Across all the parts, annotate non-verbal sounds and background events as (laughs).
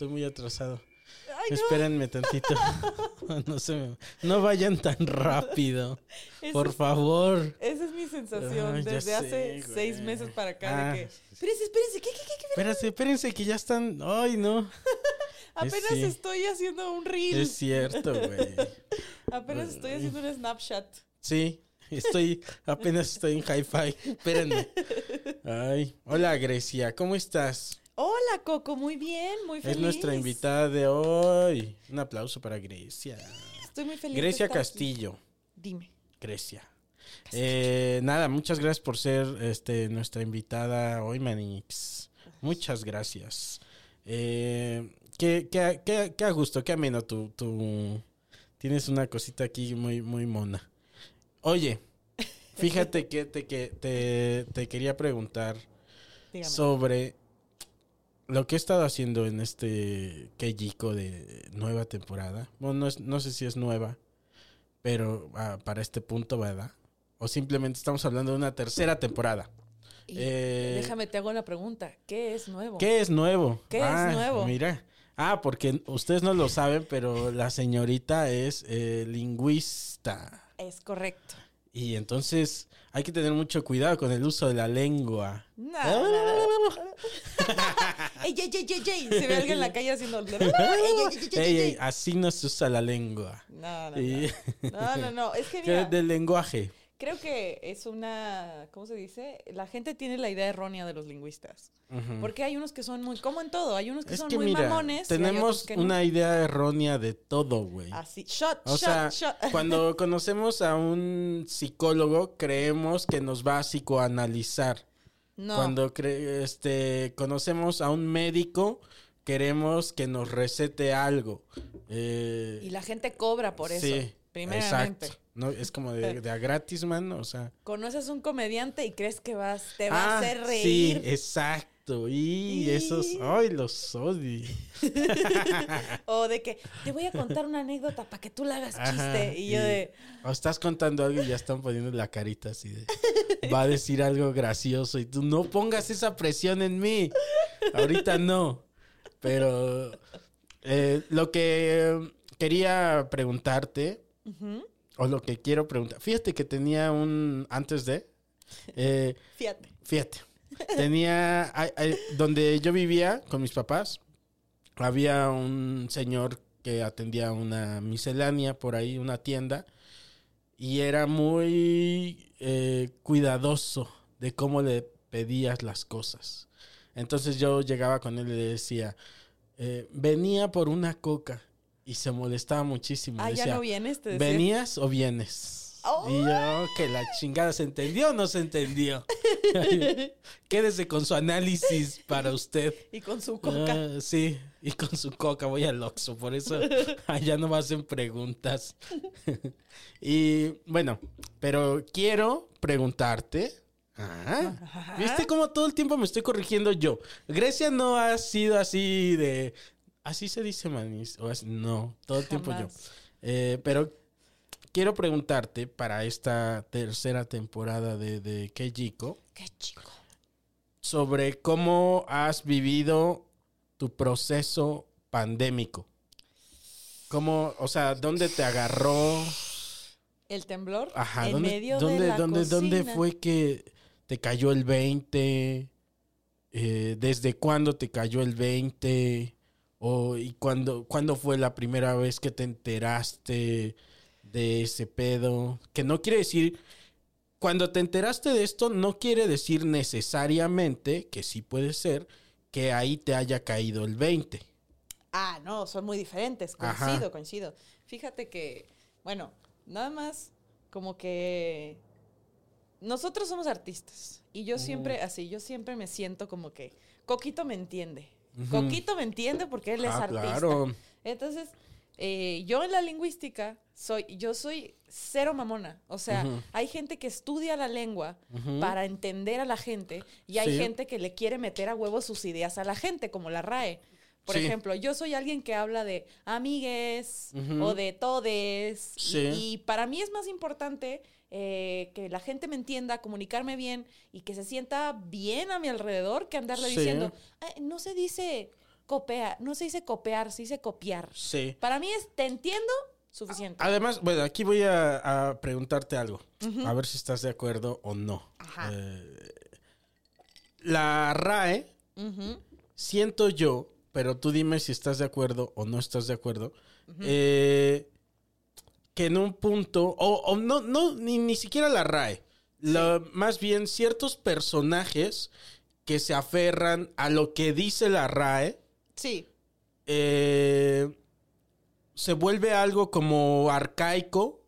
Estoy muy atrasado. Espérenme tantito. (laughs) no se me- no vayan tan rápido. Por favor. Esa es mi sensación Ay, desde hace sé, seis meses para acá. Ah, de que, espérense, espérense, ¿qué, qué, qué, qué? Espérense, espérense que ya están. Ay, no. (laughs) Apenas sí. estoy haciendo un reel. Es cierto, güey. (laughs) Apenas estoy haciendo un Snapchat. Sí, estoy. Apenas estoy en hi-fi. Espérenme. Ay. Hola, Grecia. ¿Cómo estás? Hola, Coco, muy bien, muy feliz. Es nuestra invitada de hoy. Un aplauso para Grecia. Estoy muy feliz. de Grecia aquí. Castillo. Dime. Grecia. Eh, nada, muchas gracias por ser este, nuestra invitada hoy, Manix. Muchas gracias. Eh, qué, qué, qué- qué a gusto, qué ameno tu, tu- Tienes una cosita aquí muy, muy mona. Oye, (laughs) fíjate que te, que te, te quería preguntar Dígame. sobre lo que he estado haciendo en este Keijiko de nueva temporada. Bueno, no, es- no sé si es nueva, pero ah, para este punto, ¿verdad? O simplemente estamos hablando de una tercera temporada. Y eh, déjame, te hago la pregunta. ¿Qué es nuevo? ¿Qué es nuevo? ¿Qué es Ah, nuevo? Mira. Ah, porque ustedes no lo saben, pero la señorita es eh, lingüista. Es correcto. Y entonces hay que tener mucho cuidado con el uso de la lengua. No, Ah. (laughs) ¡Ey, ey, ey, ey, ey! Se ve alguien en la calle haciendo... (laughs) ¡Ey, ey, así no se usa la lengua. No, no, no. No, no, no. Es que ¿Qué mira, del lenguaje. Creo que es una... ¿Cómo se dice? La gente tiene la idea errónea de los lingüistas. Porque hay unos que son muy... Como en todo. Hay unos que Es son que muy mira, mamones. tenemos no. una idea errónea de todo, güey. Así. Shot, O shot, sea, shot. (laughs) cuando conocemos a un psicólogo, creemos que nos va a psicoanalizar. No. Cuando cre- este, conocemos a un médico, queremos que nos recete algo. Eh, Y la gente cobra por eso. sí, primeramente. exacto. No, es como de, de a gratis, man. O sea. Conoces un comediante y crees que vas, te va a Ah, hacer Sí, reír. exacto. Y, Y- esos, ay, los odio. (laughs) O de que te voy a contar una anécdota para que tú la hagas Ajá, chiste. Y yo de. O estás contando algo y ya están poniendo la carita así de. Va a decir algo gracioso y tú no pongas esa presión en mí. Ahorita no. Pero eh, lo que quería preguntarte, o lo que quiero preguntar, fíjate que tenía un. Antes de. eh, Fíjate. Fíjate. Tenía. donde yo vivía con mis papás, había un señor que atendía una miscelánea por ahí, una tienda, y era muy eh, cuidadoso de cómo le pedías las cosas. Entonces yo llegaba con él y le decía, eh, venía por una coca, y se molestaba muchísimo. Ah, ya no vienes, te decía. ¿Venías o vienes? Oh. Y yo, que la chingada, ¿se entendió o no se entendió? (laughs) Quédese con su análisis para usted. Y con su coca. Ah, sí, y con su coca voy al Oxxo, por eso (laughs) allá no me hacen preguntas. (laughs) y bueno, pero quiero preguntarte. Ah, ¿Viste cómo todo el tiempo me estoy corrigiendo yo? Grecia no ha sido así de... Así se dice, manis. O así- no, todo el tiempo yo. Eh, pero quiero preguntarte para esta tercera temporada de, de Qué chico. sobre cómo has vivido tu proceso pandémico. ¿Cómo, o sea, dónde te agarró? El temblor Ajá, en ¿dónde, medio dónde, de la dónde, dónde fue que te cayó el 20? Eh, ¿Desde cuándo te cayó el 20? O, ¿Y cuándo, cuándo fue la primera vez que te enteraste de ese pedo? Que no quiere decir... Cuando te enteraste de esto, no quiere decir necesariamente, que sí puede ser, que ahí te haya caído el 20. Ah, no, son muy diferentes. Ajá. Coincido, coincido. Fíjate que, bueno, nada más como que nosotros somos artistas y yo siempre, así, yo siempre me siento como que Coquito me entiende. Coquito me entiende porque él es Ah, artista. claro. Entonces, eh, yo en la lingüística soy, yo soy cero mamona. O sea, hay gente que estudia la lengua para entender a la gente y hay Sí. gente que le quiere meter a huevo sus ideas a la gente, como la RAE. Por Sí. ejemplo, yo soy alguien que habla de amigues o de todes. y- Sí. Y, para mí es más importante eh, que la gente me entienda, comunicarme bien y que se sienta bien a mi alrededor que andarle Sí. diciendo, "Ay, no se dice copiar, no se dice copiar, se dice copiar. Sí. Para mí es, te entiendo, suficiente. Además, bueno, aquí voy a, a preguntarte algo. A ver si estás de acuerdo o no. Ajá. Eh, la RAE, siento yo, pero tú dime si estás de acuerdo o no estás de acuerdo, eh, que en un punto, o, o no, no, ni, ni siquiera la RAE, la- más bien ciertos personajes que se aferran a lo que dice la RAE, Sí, eh, se vuelve algo como arcaico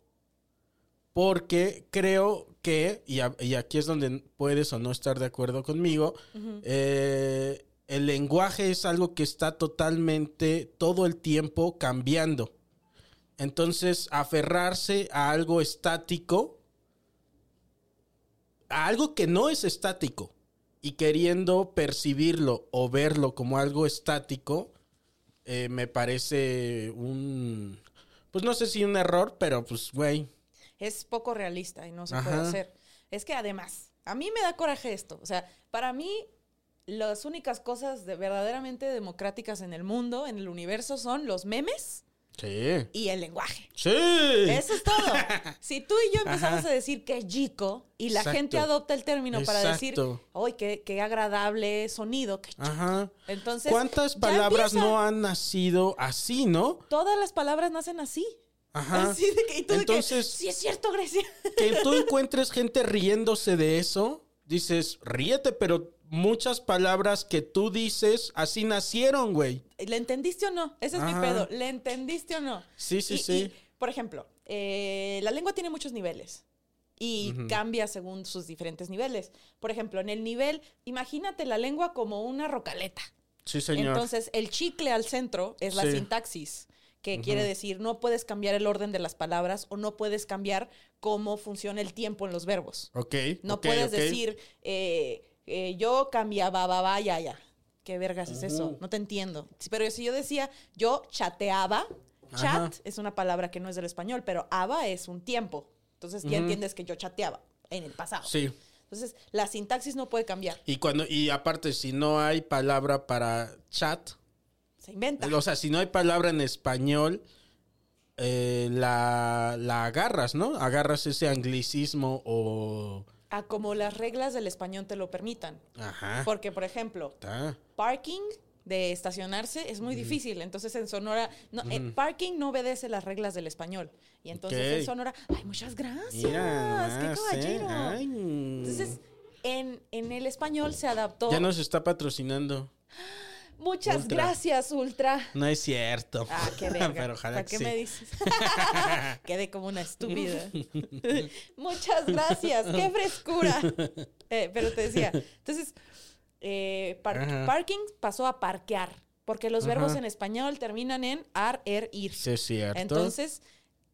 porque creo que, y, a- y aquí es donde puedes o no estar de acuerdo conmigo, eh, el lenguaje es algo que está totalmente todo el tiempo cambiando. Entonces, aferrarse a algo estático, a algo que no es estático, y queriendo percibirlo o verlo como algo estático, eh, me parece un... Pues no sé si un error, pero pues, güey. es poco realista y no se Ajá. puede hacer. Es que además, a mí me da coraje esto. O sea, para mí, las únicas cosas de verdaderamente democráticas en el mundo, en el universo, son los memes Sí. y el lenguaje. Sí. Eso es todo. (laughs) Si tú y yo empezamos Ajá. a decir que es chico y la Exacto. gente adopta el término para decir. ¡ay, qué, qué agradable sonido! qué chico". Ajá. Entonces, ¿Cuántas palabras no han nacido así, no? Todas las palabras nacen así. Ajá. (laughs) Así de que, y tú de que, Entonces- sí es cierto, Grecia. Que tú encuentres gente riéndose de eso, dices, ríete, pero muchas palabras que tú dices así nacieron, güey. ¿Le entendiste o no? Ese es mi pedo. ¿Le entendiste o no? Sí, sí, Y- sí. y, por ejemplo, eh, la lengua tiene muchos niveles y cambia según sus diferentes niveles. Por ejemplo, en el nivel, imagínate la lengua como una rocaleta. Sí, señor. Entonces, el chicle al centro es la Sí. sintaxis, que quiere decir no puedes cambiar el orden de las palabras o no puedes cambiar cómo funciona el tiempo en los verbos. ok. No puedes decir, eh, eh, yo cambiaba, ba, ba, ya, ya. ¿Qué vergas es eso? No te entiendo. Pero si yo decía, yo chateaba, chat Ajá. es una palabra que no es del español, pero aba es un tiempo. Entonces ya entiendes que yo chateaba en el pasado. Sí. Entonces la sintaxis no puede cambiar. Y cuando, y aparte, si no hay palabra para chat, Se inventa. o sea, si no hay palabra en español, eh, la, la agarras, ¿no? Agarras ese anglicismo o. A como las reglas del español te lo permitan. Ajá. Porque, por ejemplo, parking de estacionarse es muy difícil. Entonces en Sonora, no, parking no obedece las reglas del español. Y entonces en Sonora, ay, muchas gracias. Mira, qué caballero. ¿eh? Ay. Entonces, en, en el español se adaptó. Ya nos está patrocinando. Muchas Ultra. gracias, Ultra. No es cierto. Ah, qué (laughs) verga. Pero ojalá ¿Para que qué sí. me dices? (laughs) Quedé como una estúpida. (laughs) Muchas gracias, qué frescura. Eh, pero te decía, entonces, eh, par- parking pasó a parquear, porque los verbos en español terminan en ar, er, ir. Sí, es cierto. Entonces,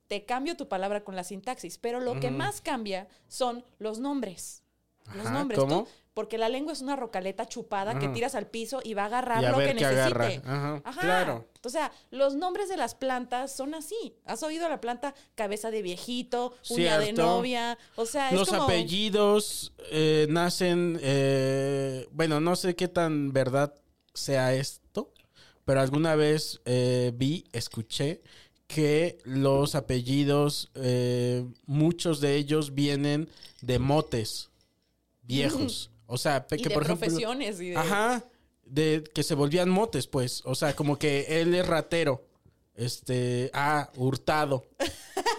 te cambio tu palabra con la sintaxis, pero lo que más cambia son los nombres. Los Ajá, nombres. ¿cómo? Tú, porque la lengua es una rocaleta chupada que tiras al piso y va a agarrar Y a lo ver que qué agarra. necesite. Ajá, Ajá. claro. O sea, los nombres de las plantas son así. ¿Has oído la planta cabeza de viejito, uña de novia? O sea, Los es como... apellidos eh, nacen, eh, bueno, no sé qué tan verdad sea esto, pero alguna vez eh, vi, escuché que los apellidos, eh, muchos de ellos vienen de motes viejos. O sea, pe- Y que de por ejemplo... profesiones y de... Ajá, de que se volvían motes, pues. O sea, como que él es ratero. Este, ah, hurtado.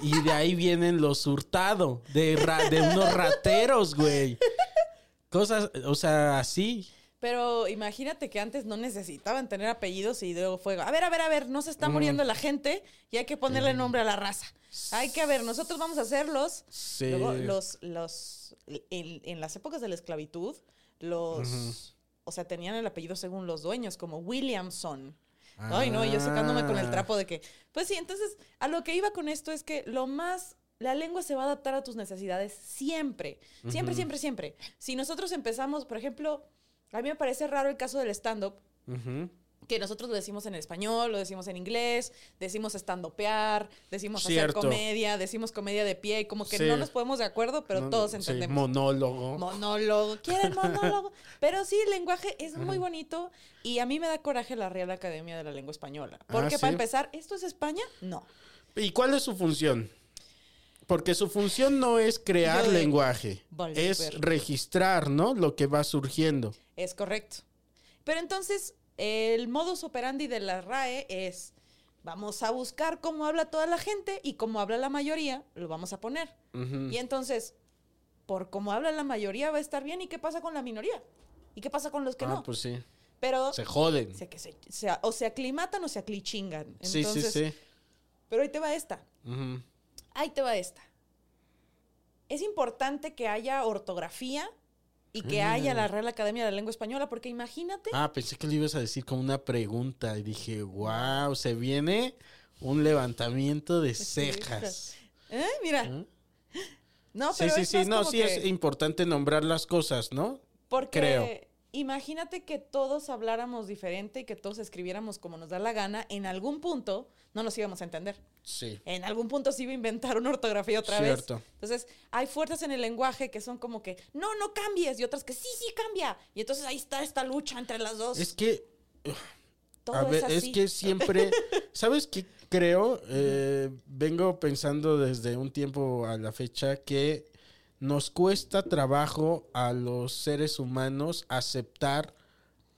Y de ahí vienen los hurtado, de, ra- de unos rateros, güey. Cosas, o sea, así. Pero imagínate que antes no necesitaban tener apellidos y luego fue, a ver, a ver, a ver, no se está muriendo la gente y hay que ponerle nombre a la raza. Hay que, a ver, nosotros vamos a hacerlos. Sí. Luego, los, los, en, en las épocas de la esclavitud, los, o sea, tenían el apellido según los dueños, como Williamson. Ay, no, y yo sacándome con el Ah. trapo de que, pues sí, entonces, a lo que iba con esto es que lo más, la lengua se va a adaptar a tus necesidades siempre, siempre, siempre, siempre. Si nosotros empezamos, por ejemplo, a mí me parece raro el caso del stand-up, que nosotros lo decimos en español, lo decimos en inglés, decimos stand-upear, decimos Cierto. hacer comedia, decimos comedia de pie, y como que Sí. no nos ponemos de acuerdo, pero No, todos sí, entendemos. monólogo. Monólogo. ¿Quieren monólogo? (laughs) Pero sí, el lenguaje es muy bonito y a mí me da coraje la Real Academia de la Lengua Española. Porque Ah, para ¿sí? empezar, ¿esto es España? No. ¿Y cuál es su función? Porque su función no es crear Yo lenguaje, es registrar, ¿no? Lo que va surgiendo. Es correcto. Pero entonces, el modus operandi de la RAE es, vamos a buscar cómo habla toda la gente y cómo habla la mayoría, lo vamos a poner. Y entonces, por cómo habla la mayoría va a estar bien, ¿y qué pasa con la minoría? ¿Y qué pasa con los que ah, no? pues sí. Pero Se joden. se, que se, se- o se aclimatan o se aclichingan. Sí, sí, Entonces, sí. Pero ahí te va esta. Ujú. Ahí te va esta. Es importante que haya ortografía y que haya la Real Academia de la Lengua Española, porque imagínate. Ah, pensé que le ibas a decir como una pregunta y dije, wow, se viene un levantamiento de cejas. ¿Eh? Mira. No, Sí, pero sí, es sí, más no, sí es importante nombrar las cosas, ¿no? Porque creo. Imagínate que todos habláramos diferente y que todos escribiéramos como nos da la gana, en algún punto no nos íbamos a entender. Sí. En algún punto se iba a inventar una ortografía otra Cierto. vez. Entonces, hay fuerzas en el lenguaje que son como que, no, no cambies, y otras que sí, sí cambia. Y entonces ahí está esta lucha entre las dos. Es que, Todo a ver, es es, así. que siempre, (laughs) ¿sabes qué creo? Eh, vengo pensando desde un tiempo a la fecha que nos cuesta trabajo a los seres humanos aceptar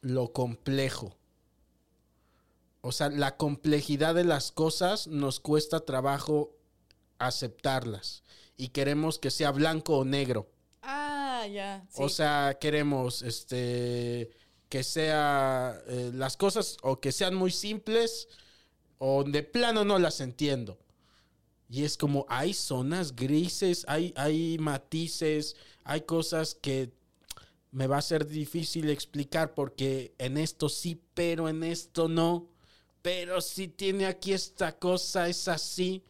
lo complejo. O sea, la complejidad de las cosas nos cuesta trabajo aceptarlas. Y queremos que sea blanco o negro. Ah, ya. sí. O sea, queremos este que sea eh, las cosas o que sean muy simples o de plano no las entiendo. Y es como hay zonas grises, hay, hay matices, hay cosas que me va a ser difícil explicar porque en esto sí, pero en esto no. Pero si tiene aquí esta cosa, es así.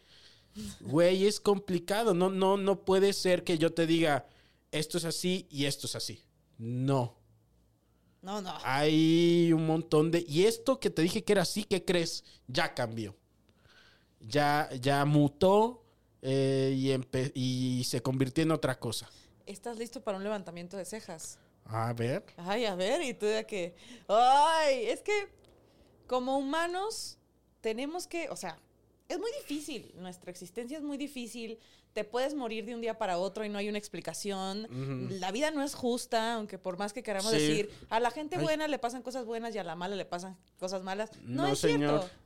Güey, es complicado. No, no, no puede ser que yo te diga esto es así y esto es así. No. no, no. Hay un montón de. Y esto que te dije que era así, ¿qué crees? Ya cambió. Ya, ya mutó eh, y, empe- y se convirtió en otra cosa. ¿Estás listo para un levantamiento de cejas? A ver. Ay, a ver, y tú de que. Ay, es que como humanos tenemos que. O sea, es muy difícil. Nuestra existencia es muy difícil. Te puedes morir de un día para otro y no hay una explicación. La vida no es justa, aunque por más que queramos Sí. decir, a la gente Ay. buena le pasan cosas buenas y a la mala le pasan cosas malas. No, No, es señor. cierto.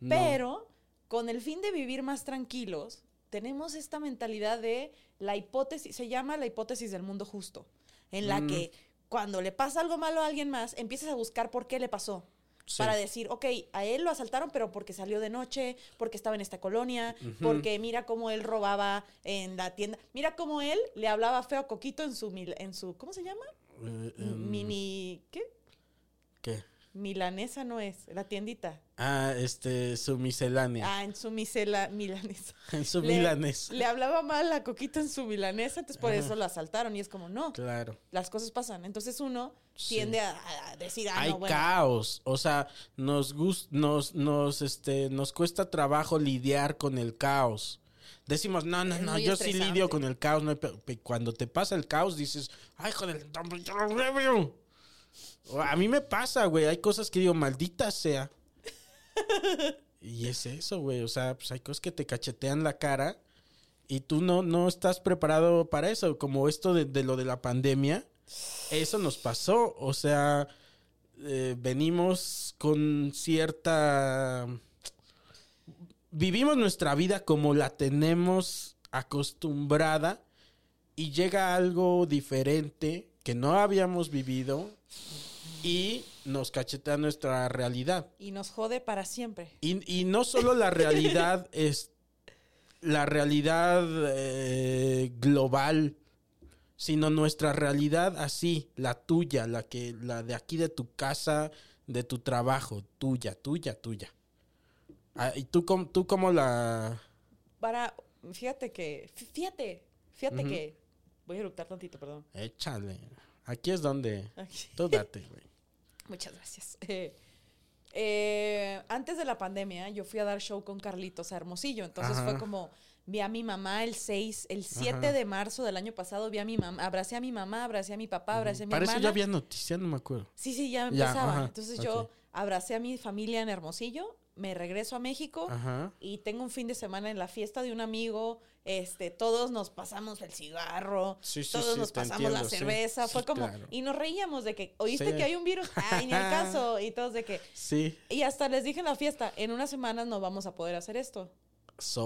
No. Pero con el fin de vivir más tranquilos, tenemos esta mentalidad de la hipótesis, se llama la hipótesis del mundo justo, en la Mm. que cuando le pasa algo malo a alguien más, empiezas a buscar por qué le pasó. Sí. Para decir, ok, a él lo asaltaron, pero porque salió de noche, porque estaba en esta colonia, porque mira cómo él robaba en la tienda. Mira cómo él le hablaba feo a Coquito en su, mil- en su ¿cómo se llama? Eh, em, Mini, ¿qué? ¿Qué? Milanesa no es, la tiendita. Ah, este, su miscelánea. Ah, en su misela milanesa. (laughs) en su Le- milanés. Le hablaba mal a Coquito en su milanesa, entonces por eso lo asaltaron. Y es como, no, Claro. las cosas pasan. Entonces uno Sí. tiende a, a decir, ah, Hay no, bueno. caos, o sea, nos gus- nos nos este nos cuesta trabajo lidiar con el caos. Decimos, no, no, Es no, yo sí lidio con el caos. no hay cuando te pasa el caos dices, ay, joder, A mí me pasa, güey, hay cosas que digo, maldita sea. y es eso, güey, o sea, pues hay cosas que te cachetean la cara y tú no, no estás preparado para eso, como esto de, lo de la pandemia. Eso nos pasó, o sea, eh, venimos con cierta... Vivimos nuestra vida como la tenemos acostumbrada y llega algo diferente que no habíamos vivido y nos cachetea nuestra realidad. Y nos jode para siempre. Y, y no solo la realidad (laughs) es la realidad eh, global, sino nuestra realidad así, la tuya, la que, la de aquí de tu casa, de tu trabajo, tuya, tuya, tuya. Ah, ¿Y tú cómo, tú cómo la...? Para, fíjate que, fí- fíjate, fíjate que, voy a eructar tantito, perdón. Échale. Aquí es donde... Aquí. Tú date, güey. (laughs) Muchas gracias. Eh, eh, antes de la pandemia, yo fui a dar show con Carlitos a Hermosillo. Entonces Ajá. fue como, vi a mi mamá el 6, el 7 Ajá. de marzo del año pasado, vi a mi mamá, abracé a mi mamá, abracé a mi papá, abracé a mi Para eso hermana. ya había noticia, no me acuerdo. Sí, sí, ya empezaba. ajá, Entonces yo abracé a mi familia en Hermosillo, me regreso a México Ajá. y tengo un fin de semana en la fiesta de un amigo. Este, todos nos pasamos el cigarro, Sí, sí, todos sí, nos pasamos la entiendo, cerveza. Fue como, claro. y nos reíamos de que, ¿oíste que hay un virus? (laughs) Ay, ni el caso. Y todos de que, Sí. y hasta les dije en la fiesta, en unas semanas no vamos a poder hacer esto.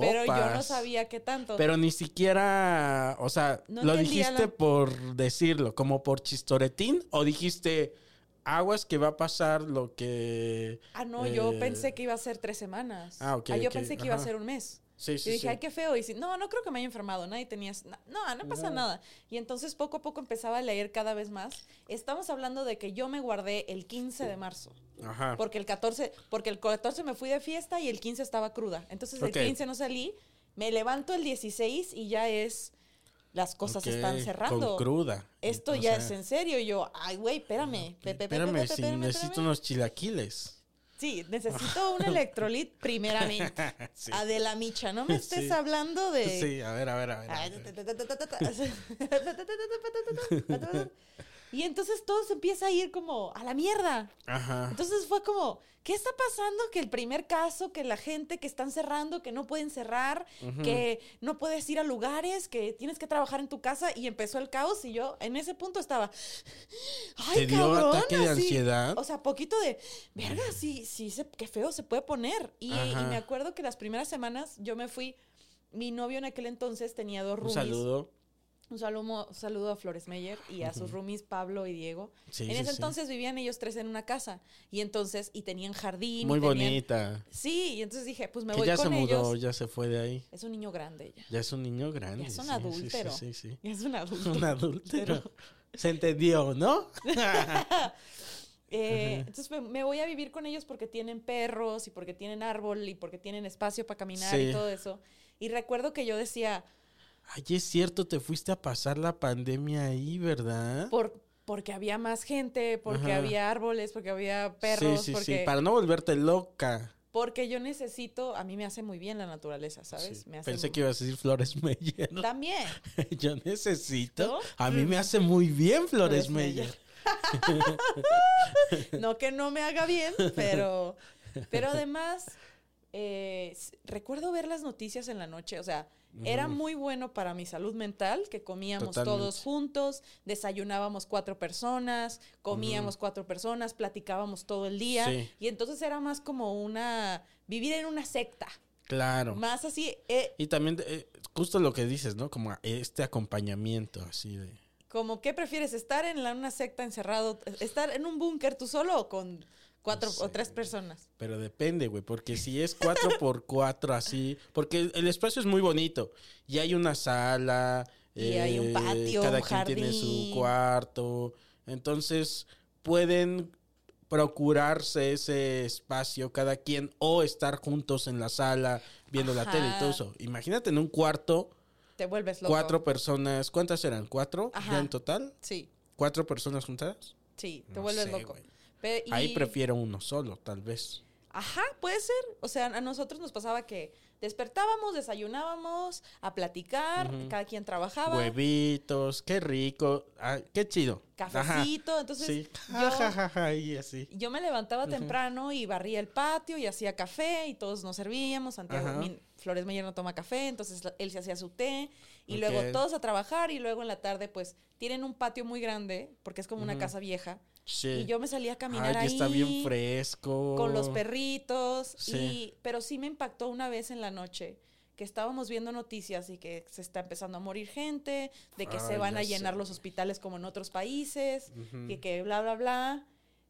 Pero yo no sabía qué tanto. Pero ni siquiera, o sea, No ¿lo dijiste la- por decirlo, como por chistoretín? ¿O dijiste, aguas que va a pasar lo que... ah, no, yo eh, pensé que iba a ser tres semanas. Ah, ok, yo ok, pensé que iba a ser un mes. Sí, sí, y dije, sí. ay, qué feo. Y dice, no, no creo que me haya enfermado. Nadie tenía. No, no pasa nada. Y entonces poco a poco empezaba a leer cada vez más. Estamos hablando de que yo me guardé el 15 de marzo. Ajá. Porque el 14, porque el 14 me fui de fiesta y el 15 estaba cruda. Entonces el 15 no salí. Me levanto el 16 y ya es. Las cosas están cerrando. Con cruda. Esto O ya sea, es en serio. Y yo, ay, güey, espérame. Pe- pe- pe- Espérame, si necesito unos chilaquiles. Sí, necesito un electrolit primeramente. Sí. Adela Micha, no me estés Sí. hablando de. Sí, a ver, a ver, a ver. a ver. Y entonces todo se empieza a ir como a la mierda. Ajá. Entonces fue como, ¿qué está pasando? Que el primer caso, que la gente que están cerrando, que no pueden cerrar, que no puedes ir a lugares, que tienes que trabajar en tu casa y empezó el caos y yo en ese punto estaba, ay, ¿Te dio cabrón, ataque de así". ansiedad? O sea, poquito de, verga, sí, sí, se- qué feo se puede poner. Y, y me acuerdo que las primeras semanas yo me fui, mi novio en aquel entonces tenía dos Un roomies. saludo. Un saludo, un saludo a Flores Meyer y a sus roomies Pablo y Diego. Sí, en ese sí. entonces vivían ellos tres en una casa y entonces y tenían jardín. Muy tenían- bonita. Sí, y entonces dije, pues me Que voy ya con se mudó, ellos. ya se fue de ahí. Es un niño grande ya. Ya es un niño grande. Ya es un adúltero. Sí, sí, Ya es un (laughs) adúltero. Se entendió, ¿no? (laughs) Eh, entonces me, me voy a vivir con ellos porque tienen perros y porque tienen árbol y porque tienen espacio para caminar y todo eso. Y recuerdo que yo decía, Ay, es cierto, te fuiste a pasar la pandemia ahí, ¿verdad? por, porque había más gente, porque Ajá. había árboles, porque había perros, sí, sí, porque... sí, para no volverte loca. Porque yo necesito, a mí me hace muy bien la naturaleza, ¿sabes? Sí, Me hace Pensé muy- que ibas a decir Flores (laughs) Meyer. También. (laughs) Yo necesito. ¿No? A mí me hace muy bien Flores Flores Meyer. Meyer. (laughs) No que no me haga bien, pero, pero además, eh, recuerdo ver las noticias en la noche, o sea, era muy bueno para mi salud mental que comíamos Totalmente. todos juntos, desayunábamos cuatro personas, comíamos cuatro personas, platicábamos todo el día, Sí. y entonces era más como una, vivir en una secta, Claro. más así, eh, Y también, eh, justo lo que dices, ¿no? Como este acompañamiento así de... Como, ¿qué prefieres? ¿Estar en la- una secta encerrado? ¿Estar en un búnker tú solo o con cuatro No sé, o tres personas? Pero depende, güey, porque si es cuatro por (laughs) cuatro así, porque el espacio es muy bonito y hay una sala, Y hay un patio, cada un quien tiene su cuarto, entonces pueden procurarse ese espacio cada quien o estar juntos en la sala viendo la tele y todo eso. Imagínate en un cuarto, Te vuelves loco. cuatro personas, ¿cuántas eran? ¿Cuatro Ajá. ya en total? Sí, ¿Cuatro personas juntadas? sí, te No vuelves sé, loco. Ahí prefiero uno solo, tal vez. Ajá, puede ser. O sea, a nosotros nos pasaba que despertábamos, desayunábamos, a platicar, cada quien trabajaba. Huevitos, qué rico, ah, qué chido. Ajá. Cafecito, entonces sí. yo- y así. Yo me levantaba temprano y barría el patio y hacía café y todos nos servíamos. Santiago mi- Flores Mayer no toma café, entonces él se hacía su té y luego todos a trabajar y luego en la tarde pues tienen un patio muy grande porque es como una casa vieja Sí. y yo me salía a caminar Ay, ahí está bien fresco. con los perritos Sí. y pero sí me impactó una vez en la noche que estábamos viendo noticias y que se está empezando a morir gente, de que se van a llenar sé. los hospitales como en otros países, y que bla, bla, bla.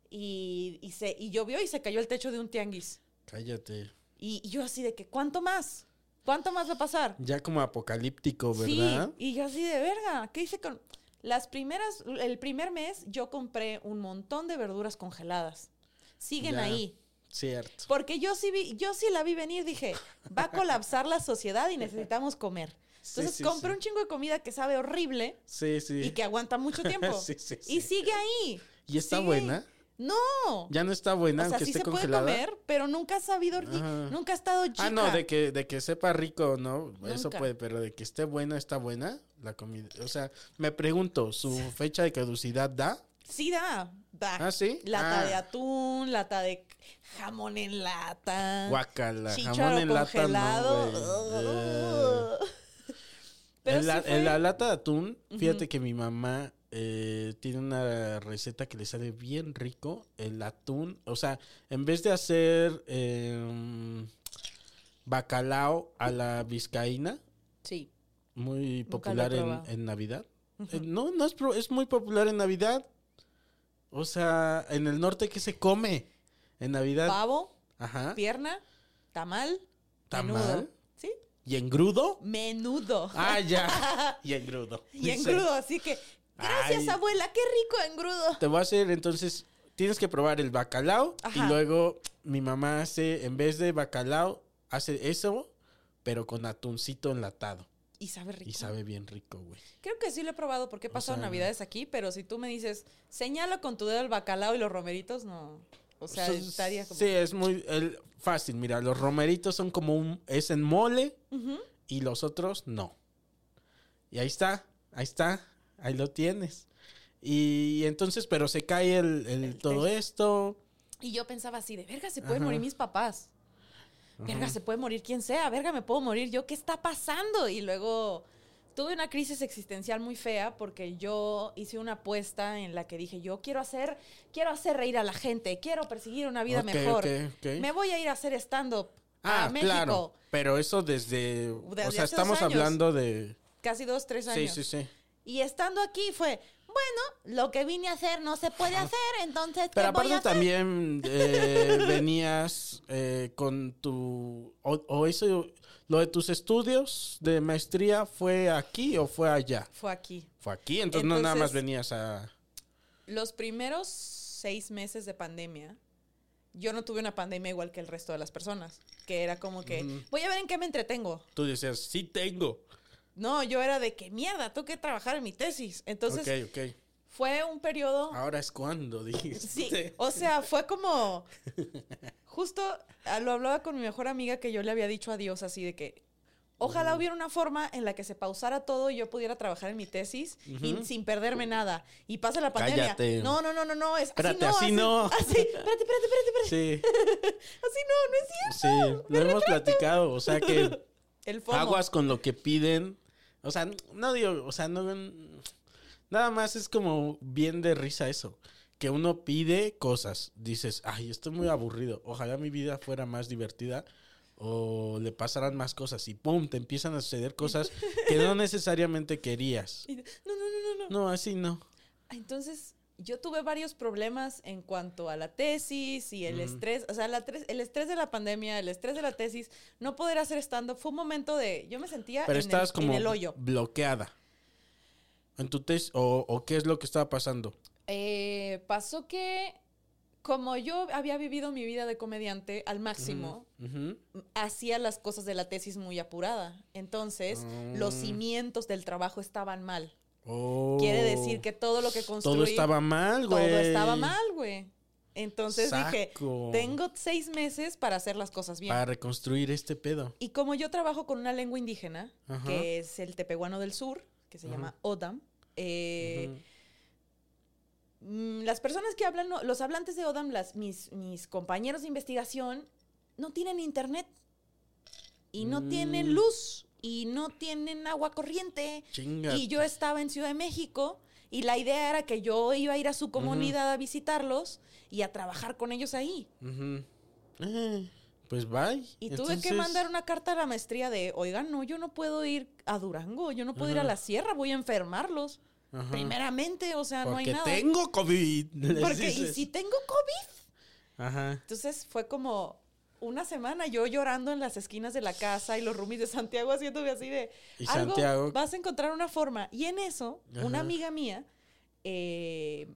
Y, y, se, y llovió y se cayó el techo de un tianguis. Cállate. Y, y yo así de que, ¿cuánto más? ¿Cuánto más va a pasar? Ya como apocalíptico, ¿verdad? Sí, y yo así de verga, ¿qué hice con...? Las primeras, el primer mes yo compré un montón de verduras congeladas. Siguen Ya. ahí. Cierto. Porque yo sí, vi, yo sí la vi venir, dije, va a colapsar la sociedad y necesitamos comer. Entonces sí, compré sí. un chingo de comida que sabe horrible Sí, sí. y que aguanta mucho tiempo. (laughs) Sí, sí, Y sigue ahí. ¿Y está buena? No. Ya no está buena, o sea, aunque sí esté se congelada. puede comer, pero nunca ha sabido, Ajá. nunca ha estado chica. Ah, no, de que, de que sepa rico, ¿no? Eso puede, pero de que esté buena, está buena la comida. O sea, me pregunto, ¿su (laughs) fecha de caducidad da? Sí da, da. ¿Ah, sí? Lata Ah. de atún, lata de jamón en lata. Guacala, jamón en lata no, güey. Pero en, la lata de atún, fíjate que mi mamá eh, tiene una receta que le sale bien rico. El atún, o sea, en vez de hacer eh, bacalao a la vizcaína, Sí. muy popular en, en Navidad. Eh, no, no es, es muy popular en Navidad. O sea, en el norte, ¿qué se come? En Navidad. Pavo, Ajá. pierna, tamal, ¿Tamal? menudo. ¿Sí? ¿Y en grudo? Menudo. Ah, ya. (laughs) y en grudo. y en Dice. grudo, así que gracias Ay. abuela, qué rico en grudo. Te voy a hacer entonces, tienes que probar el bacalao y luego mi mamá hace, en vez de bacalao, hace eso, pero con atuncito enlatado. Y sabe rico. Y sabe bien rico, güey. Creo que sí lo he probado porque he pasado sea- navidades aquí, pero si tú me dices, señala con tu dedo el bacalao y los romeritos, no. O sea, Entonces, estaría como... Sí, es muy el- fácil. Mira, los romeritos son como un. Es en mole y los otros no. Y ahí está, ahí está, ahí lo tienes. Y entonces, pero se cae el, el- todo esto. Y yo pensaba así, de verga, se pueden Ajá. morir mis papás. Verga, se puede morir quien sea. Verga, me puedo morir yo. ¿Qué está pasando? Y luego tuve una crisis existencial muy fea porque yo hice una apuesta en la que dije, yo quiero hacer, quiero hacer reír a la gente, quiero perseguir una vida mejor. Me voy a ir a hacer stand-up Ah, a México. claro. Pero eso desde. Desde o sea, estamos hablando de. Casi dos, tres Sí, años. sí, sí. Y estando aquí fue, bueno, lo que vine a hacer no se puede hacer, entonces, ¿qué Pero voy a aparte hacer? también eh, (laughs) venías eh, con tu... O, o eso, lo de tus estudios de maestría fue aquí o fue allá? Fue aquí. Fue aquí, entonces, no nada más venías a... Los primeros seis meses de pandemia, yo no tuve una pandemia igual que el resto de las personas, que era como que, voy a ver en qué me entretengo. Tú decías, sí tengo. No, yo era de que mierda, tengo que trabajar en mi tesis. Entonces, ok, ok. fue un periodo... Ahora es cuando, dijiste. Sí, o sea, fue como... Justo ah, lo hablaba con mi mejor amiga que yo le había dicho adiós así de que ojalá hubiera una forma en la que se pausara todo y yo pudiera trabajar en mi tesis y sin perderme nada. Y pasa la pandemia. Cállate. No, no, no, no, no, es Espérate, así así no. no. Así, espérate, espérate, espérate, espérate. Sí, (laughs) Así no, no es cierto. sí, lo hemos platicado. O sea que (laughs) El aguas con lo que piden. O sea, no digo, o sea, no... Nada más es como bien de risa eso. Que uno pide cosas. Dices, ay, estoy muy aburrido. Ojalá mi vida fuera más divertida. O le pasaran más cosas. Y pum, te empiezan a suceder cosas que no (laughs) necesariamente querías. No, no, no, no, no. No, así no. Entonces, yo tuve varios problemas en cuanto a la tesis y el estrés. O sea, la el estrés de la pandemia, el estrés de la tesis, no poder hacer stand-up. Fue un momento de. Yo me sentía Pero en, estabas el, como en el hoyo. bloqueada. En tu tesis. O, o qué es lo que estaba pasando. Eh, pasó que como yo había vivido mi vida de comediante al máximo, hacía las cosas de la tesis muy apurada. Entonces, los Ah. cimientos del trabajo estaban mal. Oh. Quiere decir que todo lo que construí... Todo estaba mal, güey. Todo estaba mal, güey. Entonces dije, tengo seis meses para hacer las cosas bien. Para reconstruir este pedo. Y como yo trabajo con una lengua indígena, Ajá. que es el tepehuano del sur, que se llama Odam, eh, mm, las personas que hablan, los hablantes de Odam, las, mis, mis compañeros de investigación, no tienen internet y no Mm. tienen luz y no tienen agua corriente. Chinga. Y yo estaba en Ciudad de México y la idea era que yo iba a ir a su comunidad a visitarlos y a trabajar con ellos ahí. Eh, pues bye. Y tuve que mandar una carta a la maestría de, oigan, no, yo no puedo ir a Durango, yo no puedo ir a la sierra, voy a enfermarlos. Primeramente, o sea, no hay Porque nada. tengo COVID. (laughs) Porque, y si tengo COVID. Ajá. Entonces fue como una semana yo llorando en las esquinas de la casa y los roomies de Santiago haciéndome así de, Y algo, Santiago- vas a encontrar una forma. Y en eso, una amiga mía eh,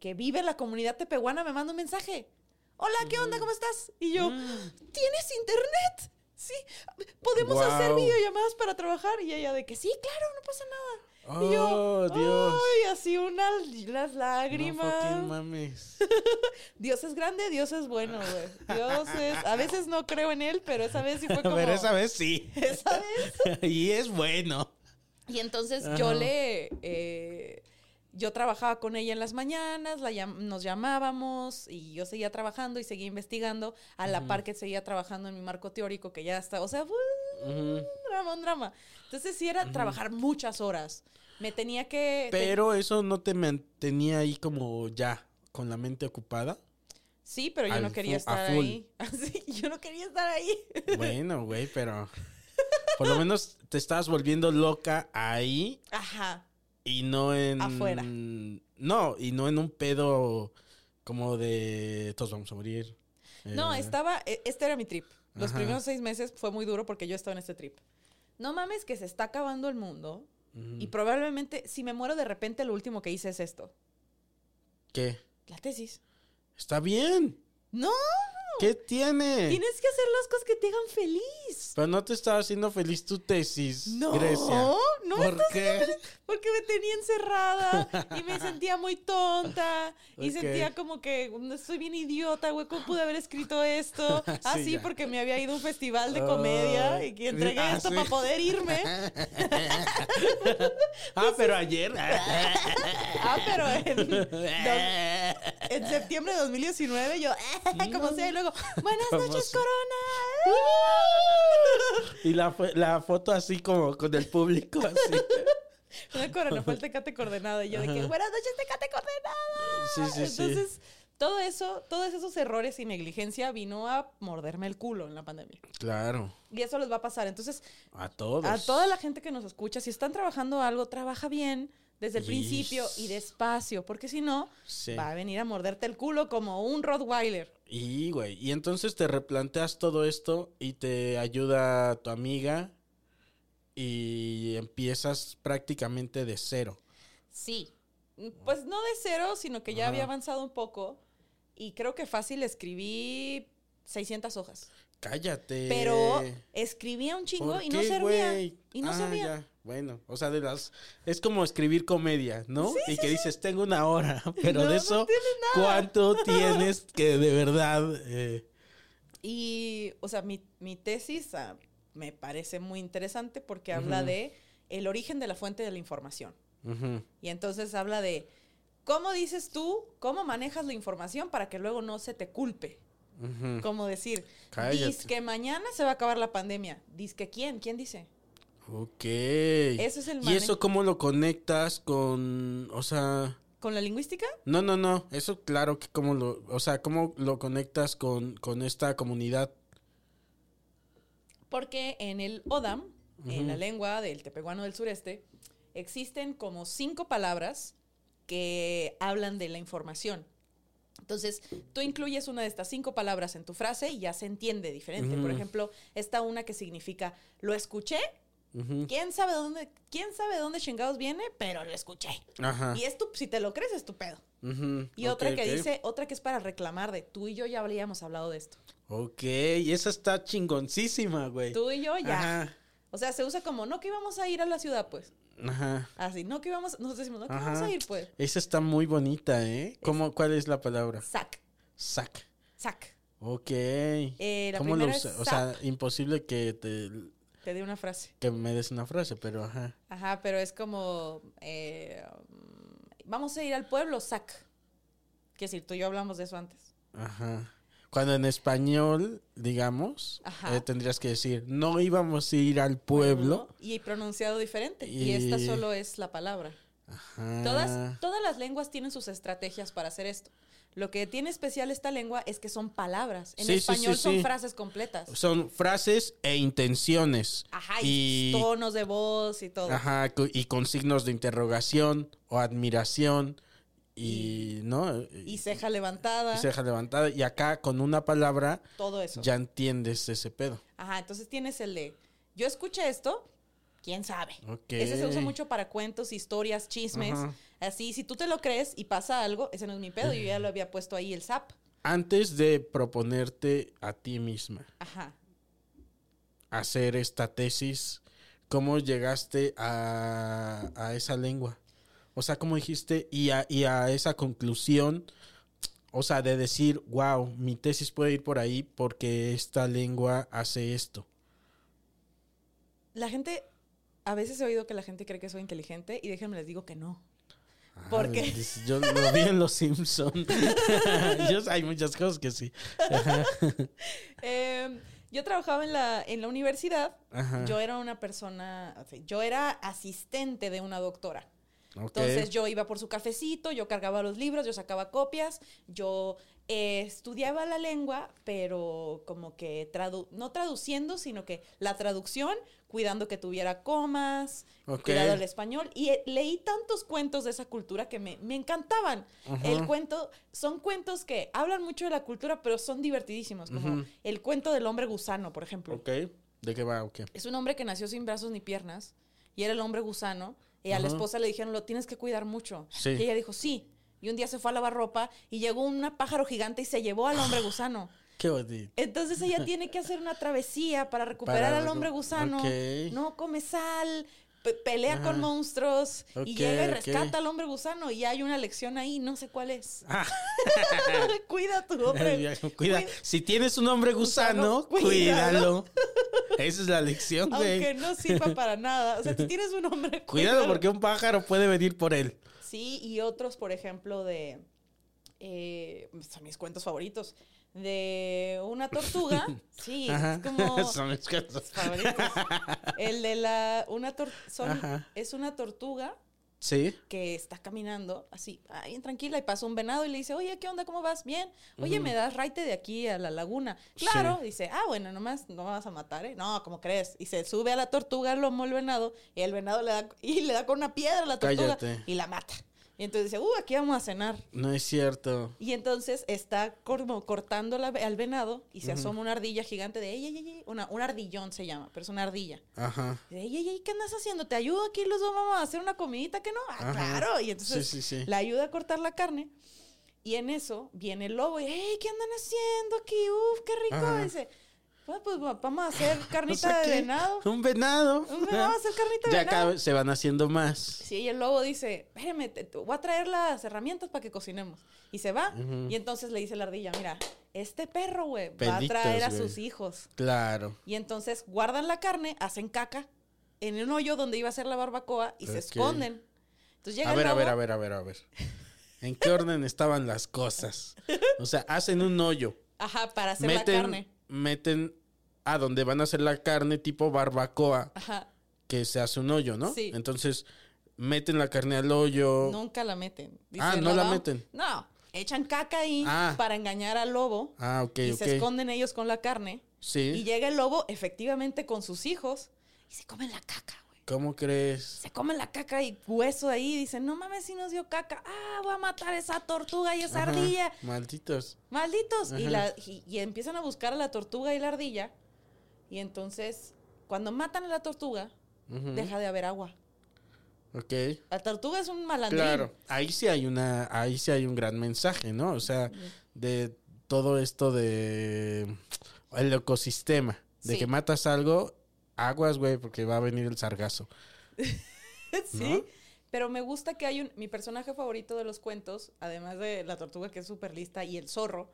que vive en la comunidad tepehuana me manda un mensaje. Hola, ¿qué onda? ¿Cómo estás? Y yo, ¿tienes internet? Sí, podemos hacer videollamadas para trabajar. Y ella de que sí, claro, no pasa nada. Y yo, Oh, Dios. ay, así una, las No lágrimas. mames. (laughs) Dios es grande, Dios es bueno, güey. Dios es. A veces no creo en él, pero esa vez sí fue (laughs) como. Pero esa vez sí. (laughs) esa vez. y es bueno. Y entonces Ajá. yo le. eh, yo trabajaba con ella en las mañanas, la llam- nos llamábamos y yo seguía trabajando y seguía investigando, a la par que seguía trabajando en mi marco teórico, que ya está. O sea, un drama, un drama. Entonces sí era trabajar muchas horas. Me tenía que. Pero eso no te mantenía ahí como ya, con la mente ocupada. Sí, pero yo al no quería estar ahí. (laughs) Yo no quería estar ahí. Bueno, güey, pero (laughs) por lo menos te estabas volviendo loca ahí Ajá. y no en... Afuera. No, y no en un pedo como de todos vamos a morir. No, Eh, estaba, e- este era mi trip. Los Ajá. primeros seis meses fue muy duro porque yo estaba en este trip. No mames que se está acabando el mundo y probablemente si me muero de repente lo último que hice es esto. ¿Qué? La tesis. Está bien. No, ¿Qué tiene? tienes que hacer las cosas que te hagan feliz. Pero no te estaba haciendo feliz tu tesis, No, Grecia. no ¿Por estás qué? Porque me tenía encerrada y me (laughs) sentía muy tonta y sentía como que "No, soy bien idiota, güey, ¿cómo pude haber escrito esto? Ah, (laughs) Sí, sí, ya. porque me había ido a un festival de comedia y que entregué ah, esto sí. para poder irme. (laughs) Ah, pero ayer. Ah, pero en, en septiembre de 2019 yo, como sea, y luego, buenas noches. Corona. (laughs) y la, la foto así como con el público así. (laughs) Una corona, fue el tecate coordenada. Y yo de que, buenas noches, tecate coordenada. Sí, sí, sí. Entonces, todo eso, todos esos errores y negligencia vino a morderme el culo en la pandemia. Claro. Y eso les va a pasar. Entonces, A todos. a toda la gente que nos escucha, si están trabajando algo, trabaja bien desde el principio y despacio, porque si no, Sí. va a venir a morderte el culo como un Rottweiler. Y, güey, y entonces te replanteas todo esto y te ayuda tu amiga y empiezas prácticamente de cero. Sí. Pues no de cero, sino que ya Ajá. había avanzado un poco. Y creo que fácil escribí 600 hojas. Cállate. Pero escribía un chingo ¿Por y no servía. Y no Ah, servía. ya. Bueno, o sea, de las es como escribir comedia, ¿no? y que dices, tengo una hora, (laughs) pero No, de no eso, nada. ¿cuánto (laughs) tienes que de verdad? eh, Y, o sea, mi, mi tesis ah, me parece muy interesante porque habla de el origen de la fuente de la información. Y entonces habla de cómo dices tú, cómo manejas la información para que luego no se te culpe. Como decir, dice que mañana se va a acabar la pandemia. Dice que quién, quién dice. Ok. Eso es el ¿Y eso cómo lo conectas con, o sea, ¿Con la lingüística? no, no, no, eso claro que cómo lo, o sea, cómo lo conectas con, con esta comunidad? Porque en el Odam, en la lengua del tepehuano del sureste, existen como cinco palabras que hablan de la información. Entonces, tú incluyes una de estas cinco palabras en tu frase y ya se entiende diferente. Por ejemplo, está una que significa lo escuché. ¿Quién sabe dónde, quién sabe dónde chingados viene? Pero lo escuché. Ajá. Y es tu, si te lo crees, es tu pedo. Ujú, Y otra que dice, otra que es para reclamar de tú y yo ya habríamos hablado de esto. Ok, y esa está chingoncísima, güey. Tú y yo ya. Ajá, O sea, se usa como no que íbamos a ir a la ciudad, pues. ajá. Así, no que íbamos, nosotros decimos, no que Ajá. vamos a ir, pues. Esa está muy bonita, ¿eh? ¿Cómo, ¿Cuál es la palabra? Sac, Sac. sac. Ok. Eh, la ¿Cómo lo usa? O sea, imposible que te Te di una frase. que me des una frase, pero ajá. Ajá, pero es como, eh, vamos a ir al pueblo, sac. Que decir, tú y yo hablamos de eso antes. Ajá. Cuando en español, digamos, eh, tendrías que decir, no íbamos a ir al pueblo. Y pronunciado diferente. Y, Y- esta solo es la palabra. Ajá. Todas, todas las lenguas tienen sus estrategias para hacer esto. Lo que tiene especial esta lengua es que son palabras. En Sí, español sí, son frases completas. Son frases e intenciones. Ajá, y, y, tonos de voz y todo. ajá, y con signos de interrogación o admiración y, ¿no? Y ceja levantada. y ceja levantada. Y acá con una palabra todo eso. ya entiendes ese pedo. Ajá, entonces tienes el de, yo escuché esto, quién sabe. Ok. Ese se usa mucho para cuentos, historias, chismes. Ajá. Así, si tú te lo crees y pasa algo, ese no es mi pedo, yo ya lo había puesto ahí el zap. Antes de proponerte a ti misma Ajá. hacer esta tesis, ¿cómo llegaste a, a esa lengua? O sea, ¿cómo dijiste? Y a, y a esa conclusión, o sea, de decir, wow, mi tesis puede ir por ahí porque esta lengua hace esto. La gente, a veces he oído que la gente cree que soy inteligente y déjenme les digo que no. Porque Yo lo vi en Los Simpson. (laughs) Yo- hay muchas cosas que sí. (laughs) eh, yo trabajaba en la, en la universidad, Ajá. yo era una persona, yo era asistente de una doctora. Entonces yo iba por su cafecito, yo cargaba los libros, yo sacaba copias, yo eh, estudiaba la lengua, pero como que tradu no traduciendo, sino que la traducción, cuidando que tuviera comas, cuidado el español. Y eh, leí tantos cuentos de esa cultura que me, me encantaban. El cuento, son cuentos que hablan mucho de la cultura, pero son divertidísimos, como el cuento del hombre gusano, por ejemplo. Ok. ¿De qué va? Ok. Es un hombre que nació sin brazos ni piernas y era el hombre gusano. Y a la esposa le dijeron, lo tienes que cuidar mucho. Sí. Y ella dijo, sí. Y un día se fue a lavar ropa y llegó un pájaro gigante y se llevó al hombre gusano. Qué bonito. Entonces ella tiene que hacer una travesía para recuperar Para al hombre gusano. ok. No come sal, pe- pelea con monstruos y llega y rescata al hombre gusano. Y hay una lección ahí, no sé cuál es. Ah. (laughs) Cuida tu hombre. Cuida. Si tienes un hombre gusano, Gusano, cuídalo. (laughs) Esa es la lección, Aunque no sirva para nada. O sea, si tienes un hombre, (laughs) Cuidado cuídalo. porque un pájaro puede venir por él. Sí, y otros, por ejemplo, de. eh, son mis cuentos favoritos. De una tortuga. (laughs) Sí, Ajá. es como. (laughs) Son mis cosas. favoritos. El de la. Una tor- son-. Es una tortuga Sí. que está caminando así, bien tranquila, y pasa un venado y le dice, oye, ¿qué onda? ¿Cómo vas? Bien. Oye, ¿me das raite de aquí a la laguna? Claro. Sí. Dice, ah, bueno, nomás no me vas a matar, ¿eh? No, ¿cómo crees? Y se sube a la tortuga lomo el venado, y el venado le da, y le da con una piedra a la tortuga Cállate. y la mata. Y entonces dice, uh, aquí vamos a cenar. No es cierto. Y entonces está como cortando la- al venado y se asoma una ardilla gigante de, ey, ey, ey, ey", una, un ardillón se llama, pero es una ardilla. Ajá. Y dice, Ey, ey, ¿qué andas haciendo? ¿Te ayudo aquí los dos vamos a hacer una comidita que no? Ah, claro. Y entonces Sí, sí, sí. la ayuda a cortar la carne. Y en eso viene el lobo y, hey, ¿qué andan haciendo aquí? Uf, qué rico. Dice, "Bueno, pues va- vamos a hacer (laughs) O carnita sea de venado. Un venado. Un- Vamos a hacer carnita de Ya venado. vez se van haciendo más. Sí, y el lobo dice, espérame, te- te voy a traer las herramientas para que cocinemos. Y se va. Y entonces le dice la ardilla, mira, este perro, güey, va a traer a güey. sus hijos. Claro. Y entonces guardan la carne, hacen caca en un hoyo donde iba a ser la barbacoa y se Ok. esconden. Entonces llega A el ver, a lobo, ver, a ver, a ver, a ver. ¿En qué orden estaban las cosas? O sea, hacen un hoyo. Ajá, para hacer la Meten, carne. Meten a donde van a hacer la carne tipo barbacoa, Ajá. que se hace un hoyo, ¿no? Sí. Entonces, meten la carne al hoyo. Nunca la meten. Ah, ¿no la meten? No, echan caca ahí Ah. para engañar al lobo. Ah, ok, y se esconden ellos con la carne. Sí. Y llega el lobo efectivamente con sus hijos y se comen la caca. ¿Cómo crees? Se comen la caca y hueso ahí. Dicen, no mames, si nos dio caca. Ah, voy a matar esa tortuga y esa Ajá, ardilla. Malditos. Malditos. Y, la, y, y empiezan a buscar a la tortuga y la ardilla. Y entonces, cuando matan a la tortuga, deja de haber agua. Ok. La tortuga es un malandrín. Claro, ahí sí hay una, ahí sí hay un gran mensaje, ¿no? O sea, de todo esto de el ecosistema, de Sí. que matas algo, aguas, güey, porque va a venir el sargazo. (laughs) sí. ¿No? Pero me gusta que hay un. Mi personaje favorito de los cuentos, además de la tortuga que es súper lista y el zorro,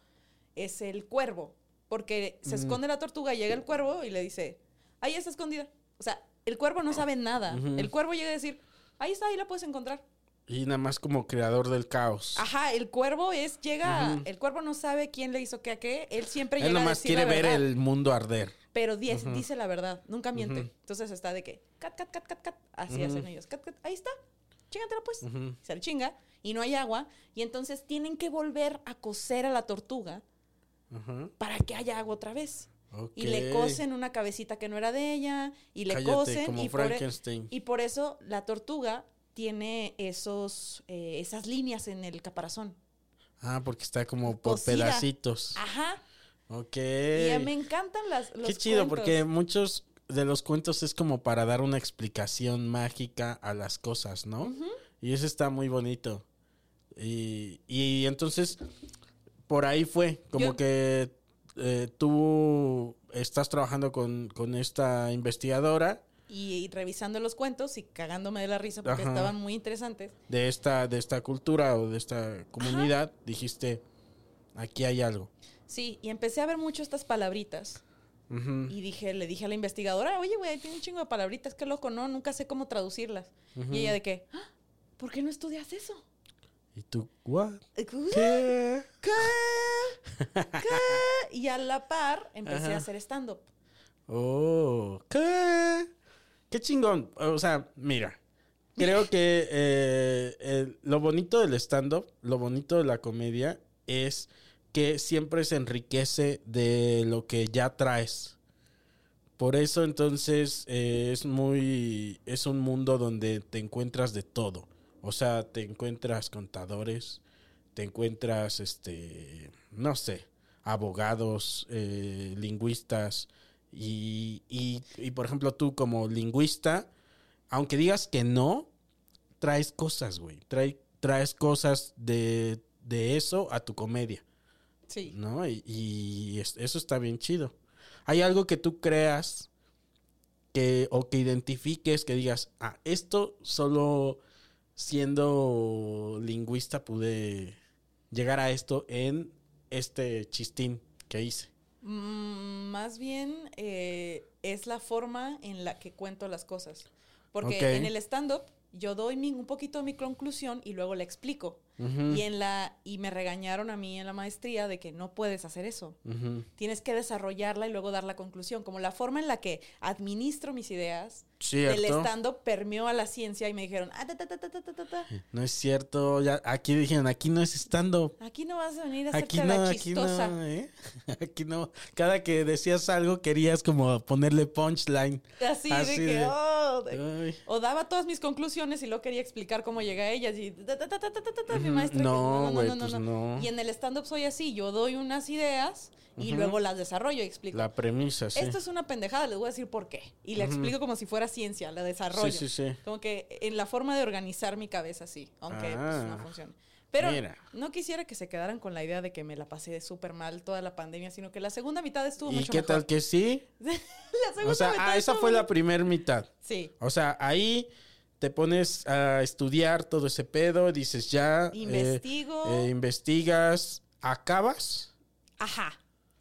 es el cuervo. Porque se esconde la tortuga, llega el cuervo y le dice: Ahí está escondida. O sea, el cuervo no sabe nada. El cuervo llega a decir: Ahí está, ahí la puedes encontrar. Y nada más como creador del caos. Ajá, el cuervo es, llega, el cuervo no sabe quién le hizo qué a qué, él siempre Él llega a nomás decir quiere la ver el mundo arder. Pero di- dice la verdad, nunca miente. Entonces está de que, cat, cat, cat, cat, cat, así hacen ellos, cat, cat, ahí está, chingatela pues. Se le chinga y no hay agua y entonces tienen que volver a cocer a la tortuga para que haya agua otra vez. Y le cosen una cabecita que no era de ella y le Cállate, cosen como y por, e- y por eso la tortuga tiene esos eh, esas líneas en el caparazón. Ah, porque está como por pedacitos. Ajá. Ok. Y me encantan las los Qué chido, cuentos. porque muchos de los cuentos es como para dar una explicación mágica a las cosas, ¿no? Y eso está muy bonito. Y, y entonces, por ahí fue, como Yo- que eh, tú estás trabajando con, con esta investigadora y, y revisando los cuentos y cagándome de la risa porque Ajá. estaban muy interesantes. de esta, de esta cultura o de esta comunidad, dijiste, aquí hay algo. Sí, y empecé a ver mucho estas palabritas. Y dije, le dije a la investigadora, oye, güey, ahí tiene un chingo de palabritas, qué loco, ¿no? Nunca sé cómo traducirlas. Y ella de que, "Ah, ¿por qué no estudias eso? Y tú, ¿what? ¿Qué? ¿Qué? ¿Qué? ¿Qué? (laughs) Y a la par empecé Ajá. a hacer stand-up. Oh, ¿qué? Qué chingón. O sea, mira, (laughs) creo que eh, el- lo bonito del stand-up, lo bonito de la comedia es que siempre se enriquece de lo que ya traes. Por eso entonces eh, es muy, es un mundo donde te encuentras de todo. O sea, te encuentras contadores, te encuentras, este, no sé, abogados, eh, lingüistas. Y, y, por ejemplo, tú como lingüista, aunque digas que no, traes cosas, güey. Trae, traes cosas de, de eso a tu comedia, Sí. ¿no? Y, y es- eso está bien chido. ¿Hay algo que tú creas que, o que identifiques, que digas, ah, esto solo siendo lingüista pude llegar a esto en este chistín que hice? Mm, más bien eh, es la forma en la que cuento las cosas. Porque en el stand-up yo doy mi- un poquito mi conclusión y luego la explico. Y en la y me regañaron a mí en la maestría de que no puedes hacer eso. Tienes que desarrollarla y luego dar la conclusión. Como la forma en la que administro mis ideas Cierto. del stand-up permeó a la ciencia y me dijeron, ah, ta, ta, ta, No es cierto, ya, aquí dijeron, aquí no es stand-up. Aquí no vas a venir a aquí hacerte no, la chistosa. Aquí no, ¿eh? aquí no, cada que decías algo querías como ponerle punchline. Así, así de, de que, oh, de, o daba todas mis conclusiones y luego quería explicar cómo llegué a ellas y mi maestra. No, no, no, no, no, pues no. Y en el stand-up soy así, yo doy unas ideas y luego las desarrollo y explico. La premisa, sí. Esto es una pendejada, les voy a decir por qué. Y le explico como si fuera ciencia, la desarrollo. Sí, sí, sí. Como que en la forma de organizar mi cabeza, sí, aunque pues, no Ah. funciona. Pero Mira. no quisiera que se quedaran con la idea de que me la pasé súper mal toda la pandemia, sino que la segunda mitad estuvo ¿Y mucho qué mejor. tal que sí? (laughs) la segunda O sea, mitad ah, esa fue la primera mitad. Sí. O sea, ahí te pones a estudiar todo ese pedo, dices ya. eh, Investigo. eh, investigas, acabas. Ajá.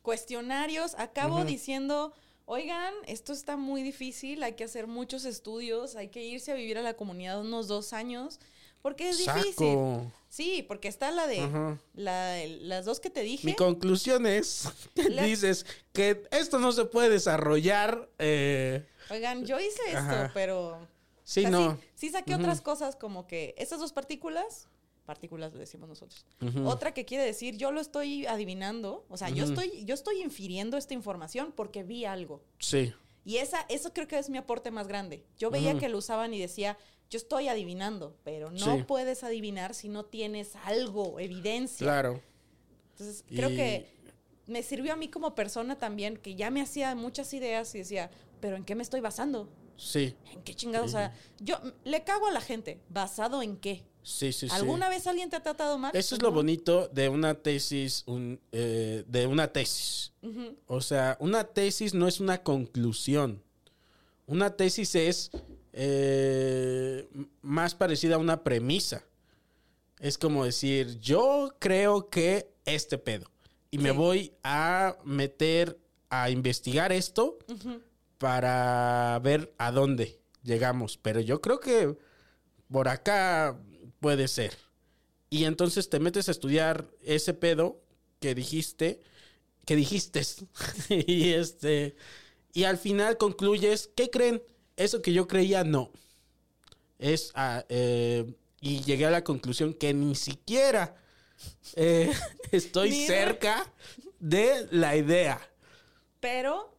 Cuestionarios. Acabo diciendo, oigan, esto está muy difícil, hay que hacer muchos estudios, hay que irse a vivir a la comunidad unos dos años, porque es difícil. Saco. Sí, porque está la de Ajá. la- las dos que te dije. Mi conclusión es (laughs) La- (laughs) dices que esto no se puede desarrollar. eh, Oigan, yo hice esto, Ajá. pero sí, o sea, no. sí, sí saqué otras cosas como que esas dos partículas, partículas le decimos nosotros. Otra que quiere decir, yo lo estoy adivinando, o sea, yo estoy yo estoy infiriendo esta información porque vi algo. Sí. Y esa eso creo que es mi aporte más grande. Yo veía que lo usaban y decía, yo estoy adivinando, pero no Sí. puedes adivinar si no tienes algo, evidencia. Claro. Entonces, creo Y- que me sirvió a mí como persona también, que ya me hacía muchas ideas y decía, pero ¿en qué me estoy basando? Sí, ¿En qué chingados? O sea, yo le cago a la gente. ¿Basado en qué? Sí, sí. sí. ¿Alguna vez alguien te ha tratado mal? Eso es lo bonito de una tesis, un, eh, de una tesis. O sea, una tesis no es una conclusión. Una tesis es eh, más parecida a una premisa. Es como decir, yo creo que este pedo. Y me voy a meter a investigar esto para ver a dónde llegamos. Pero yo creo que por acá puede ser. Y entonces te metes a estudiar ese pedo que dijiste, que dijiste. (laughs) y este y al final concluyes, ¿qué creen? Eso que yo creía no. Es ah, eh, y llegué a la conclusión que ni siquiera eh, (laughs) estoy cerca de la idea. Pero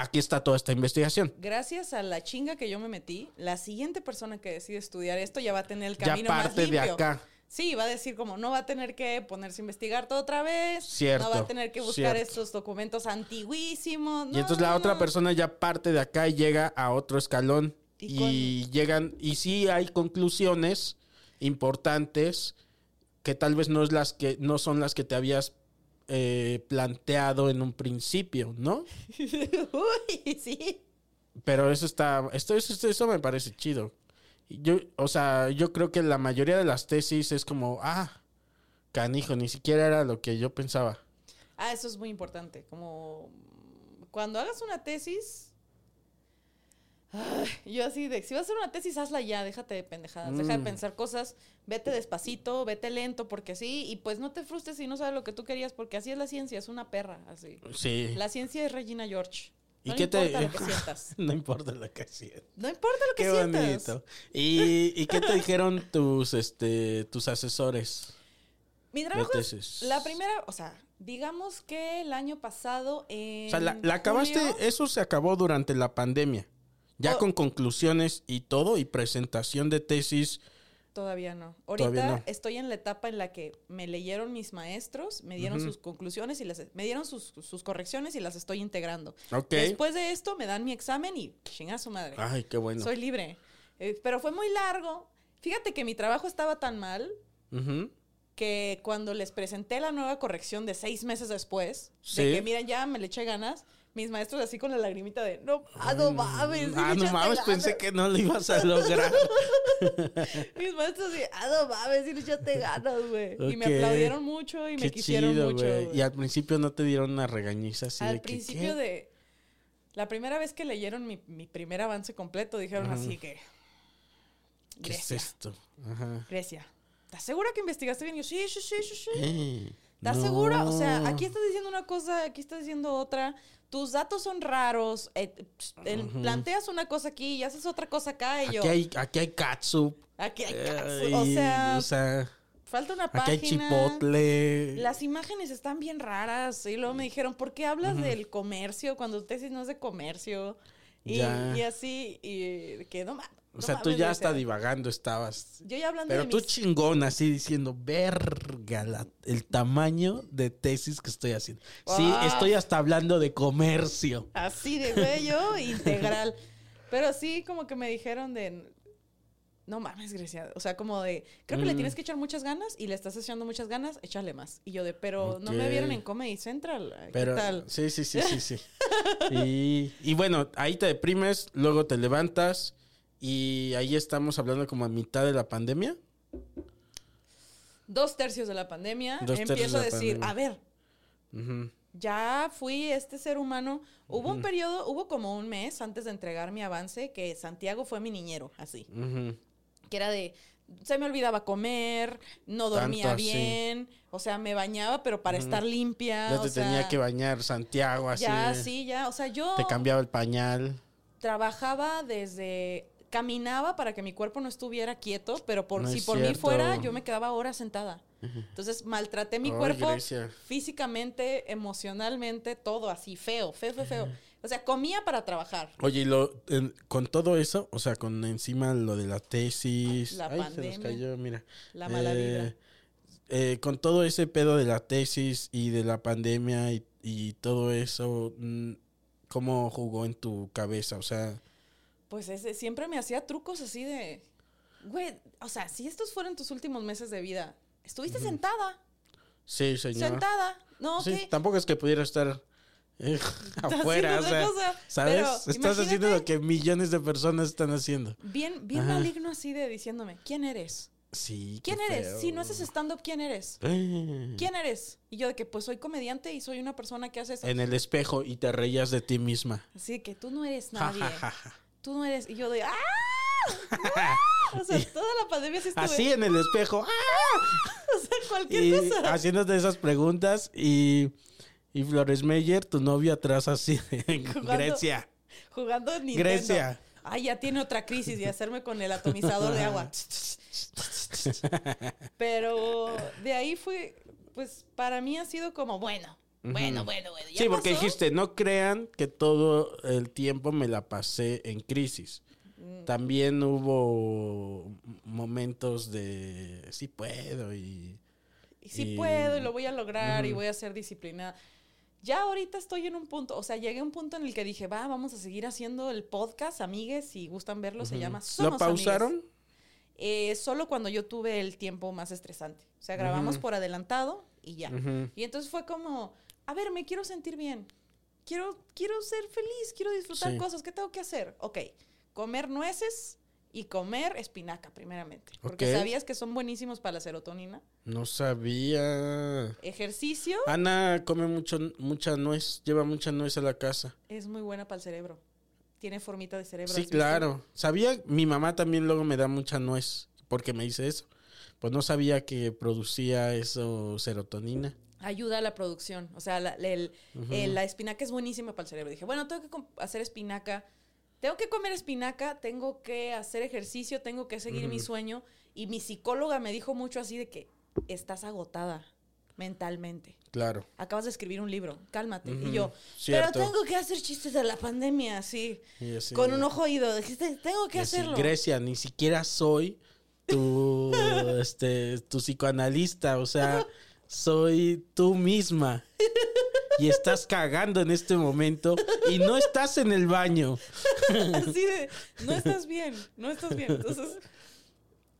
Aquí está toda esta investigación. gracias a la chinga que yo me metí, la siguiente persona que decide estudiar esto ya va a tener el Ya camino más parte de limpio. acá. Sí, va a decir como no va a tener que ponerse a investigar todo otra vez. Cierto, No va a tener que buscar cierto. estos documentos antiguísimos. Y entonces la no, otra no. persona ya parte de acá y llega a otro escalón. Y Y, llegan, y sí hay conclusiones importantes que tal vez no es las que, no son las que te habías eh, planteado en un principio, ¿no? (laughs) Uy, sí. Pero eso está, esto, eso, eso me parece chido. Yo, o sea, yo creo que la mayoría de las tesis es como, ah, canijo, ni siquiera era lo que yo pensaba. Ah, eso es muy importante. Como cuando hagas una tesis. ay, yo así de, si vas a hacer una tesis, hazla ya, déjate de pendejadas, deja de Mm. pensar cosas, vete despacito, vete lento, porque sí, y pues no te frustres si no sabes lo que tú querías, porque así es la ciencia, es una perra, así. Sí. La ciencia es Regina George. ¿Y No qué te- importa lo que (laughs) sientas. no importa lo que sientas. No importa lo que Qué sientas. bonito. ¿Y, y qué te dijeron tus, este, tus asesores? Mi trabajo es la primera, o sea, digamos que el año pasado en O sea, la, la acabaste, eso se acabó durante la pandemia. Ya Oh. con conclusiones y todo, y presentación de tesis. Todavía no. Ahorita Todavía no. estoy en la etapa en la que me leyeron mis maestros, me dieron sus conclusiones y las me dieron sus, sus correcciones y las estoy integrando. Ok. Después de esto me dan mi examen y chinga su madre. Ay, qué bueno. Soy libre. Eh, pero fue muy largo. Fíjate que mi trabajo estaba tan mal que cuando les presenté la nueva corrección de seis meses después, Sí. de que miren, ya me le eché ganas, mis maestros así con la lagrimita de, no, ah, no mames. Ah, no mames, pensé ganas". que no lo ibas a lograr. (laughs) Mis maestros así, ah, no mames, le echaste ganas, güey. Y me aplaudieron mucho y me quisieron chido, mucho. Y al principio no te dieron una regañiza así Al de que, principio de... La primera vez que leyeron mi, mi primer avance completo, dijeron así que... ¿Qué es Grecia, esto? Ajá. Grecia. ¿Estás segura que investigaste bien? Y yo, sí, sí, sí, sí, sí. Eh, ¿Estás no. segura? O sea, aquí estás diciendo una cosa, aquí estás diciendo otra. Tus datos son raros. eh, Planteas una cosa aquí y haces otra cosa acá. Y yo, Aquí hay, aquí hay catsup. aquí hay eh, caso. O sea, o sea, falta una aquí hay página. chipotle. Las imágenes están bien raras. Y luego me dijeron, ¿por qué hablas del comercio cuando tu tesis no es de comercio? Y, así, y que no, ma- O no sea, tú ya hasta divagando estabas. Yo ya hablando Pero de tú mis... chingón, así diciendo, verga, la- el tamaño de tesis que estoy haciendo. Sí, estoy hasta hablando de comercio. Así de bello, (laughs) integral. Pero sí, como que me dijeron de. No mames, Grecia. O sea, como de. Creo que le Mm. tienes que echar muchas ganas y le estás echando muchas ganas, échale más. Y yo de, pero no me vieron en Comedy Central. ¿Qué Pero tal? sí, sí, sí, sí, sí. (laughs) y, y bueno, ahí te deprimes, luego te levantas y ahí estamos hablando como a mitad de la pandemia. Dos tercios de la pandemia. Dos empiezo a decir, pandemia. a ver, ya fui este ser humano. Hubo un periodo, hubo como un mes antes de entregar mi avance que Santiago fue mi niñero, así. Que era de se me olvidaba comer, no dormía Tanto así. bien, o sea, me bañaba pero para estar limpia, Ya o te sea, tenía que bañar Santiago así. ya sí, ya, o sea, yo Te cambiaba el pañal. trabajaba desde caminaba para que mi cuerpo no estuviera quieto, pero por No si por mí fuera, yo me quedaba horas sentada. Entonces, maltraté mi cuerpo físicamente, emocionalmente, todo así feo, feo, feo, feo. O sea, comía para trabajar. Oye, y lo, en- con todo eso, o sea, con encima lo de la tesis. La Ay, se pandemia. nos cayó, mira. La mala vibra. eh, con todo ese pedo de la tesis y de la pandemia y, y todo eso, mm, ¿cómo jugó en tu cabeza? O sea, pues ese, siempre me hacía trucos así de, güey, o sea, si estos fueron tus últimos meses de vida, estuviste sentada, Sí, señor. sentada, ¿no? Sí, tampoco es que pudiera estar eh, (laughs) afuera, o sea, cosa, ¿sabes? Estás haciendo lo que millones de personas están haciendo. Bien, bien Ajá. maligno así de diciéndome, ¿quién eres? Sí. ¿Quién eres? feo. Si no haces stand-up, ¿quién eres? Eh, ¿Quién eres? Y yo de que pues soy comediante y soy una persona que hace eso. En el espejo y te reías de ti misma. Así que tú no eres nadie. Tú no eres. Y yo de ¡ah! (laughs) ¡Ah! O sea, toda la pandemia sí estuve. Así en el espejo. ¡ah! (laughs) O sea, cualquier Y cosa. haciéndote esas preguntas y, y Flores Meyer, tu novia atrás así en Jugando- Grecia. Jugando en Nintendo. Grecia. Ay, ya tiene otra crisis y hacerme con el atomizador de agua. (laughs) Pero de ahí fue, pues para mí ha sido como, bueno, bueno, bueno, bueno. ya Sí, porque pasó. dijiste, no crean que todo el tiempo me la pasé en crisis. Mm. También hubo momentos de sí puedo y Y sí y- puedo y lo voy a lograr y voy a ser disciplinada. Ya ahorita estoy en un punto, o sea, llegué a un punto en el que dije, va, vamos a seguir haciendo el podcast, amigues, si gustan verlo, se llama Somos ¿Lo pausaron? Eh, solo cuando yo tuve el tiempo más estresante. O sea, grabamos por adelantado y ya. Y entonces fue como, a ver, me quiero sentir bien. Quiero, quiero ser feliz, quiero disfrutar Sí. cosas. ¿Qué tengo que hacer? Ok, comer nueces y comer espinaca, primeramente. Porque Ok. sabías que son buenísimos para la serotonina. No sabía. Ejercicio Ana come mucho mucha nuez, lleva mucha nuez a la casa. es muy buena para el cerebro. Tiene formita de cerebro. Sí, claro. Sabía, mi mamá también luego me da mucha nuez porque me dice eso. Pues no sabía que producía eso serotonina. Ayuda a la producción. O sea, la, el- el- la espinaca es buenísima para el cerebro. Dije, bueno, tengo que hacer espinaca. Tengo que comer espinaca, tengo que hacer ejercicio, tengo que seguir mi sueño. Y mi psicóloga me dijo mucho así de que estás agotada mentalmente. Claro. Acabas de escribir un libro, cálmate. Y yo, cierto. pero tengo que hacer chistes de la pandemia, así. Con un ojo oído. Dijiste, tengo que Y hacerlo. Grecia, ni siquiera soy tu, (laughs) este, tu psicoanalista, o sea, (laughs) soy tú misma. Y estás cagando en este momento y no estás en el baño. (laughs) Así de, no estás bien, no estás bien. Entonces,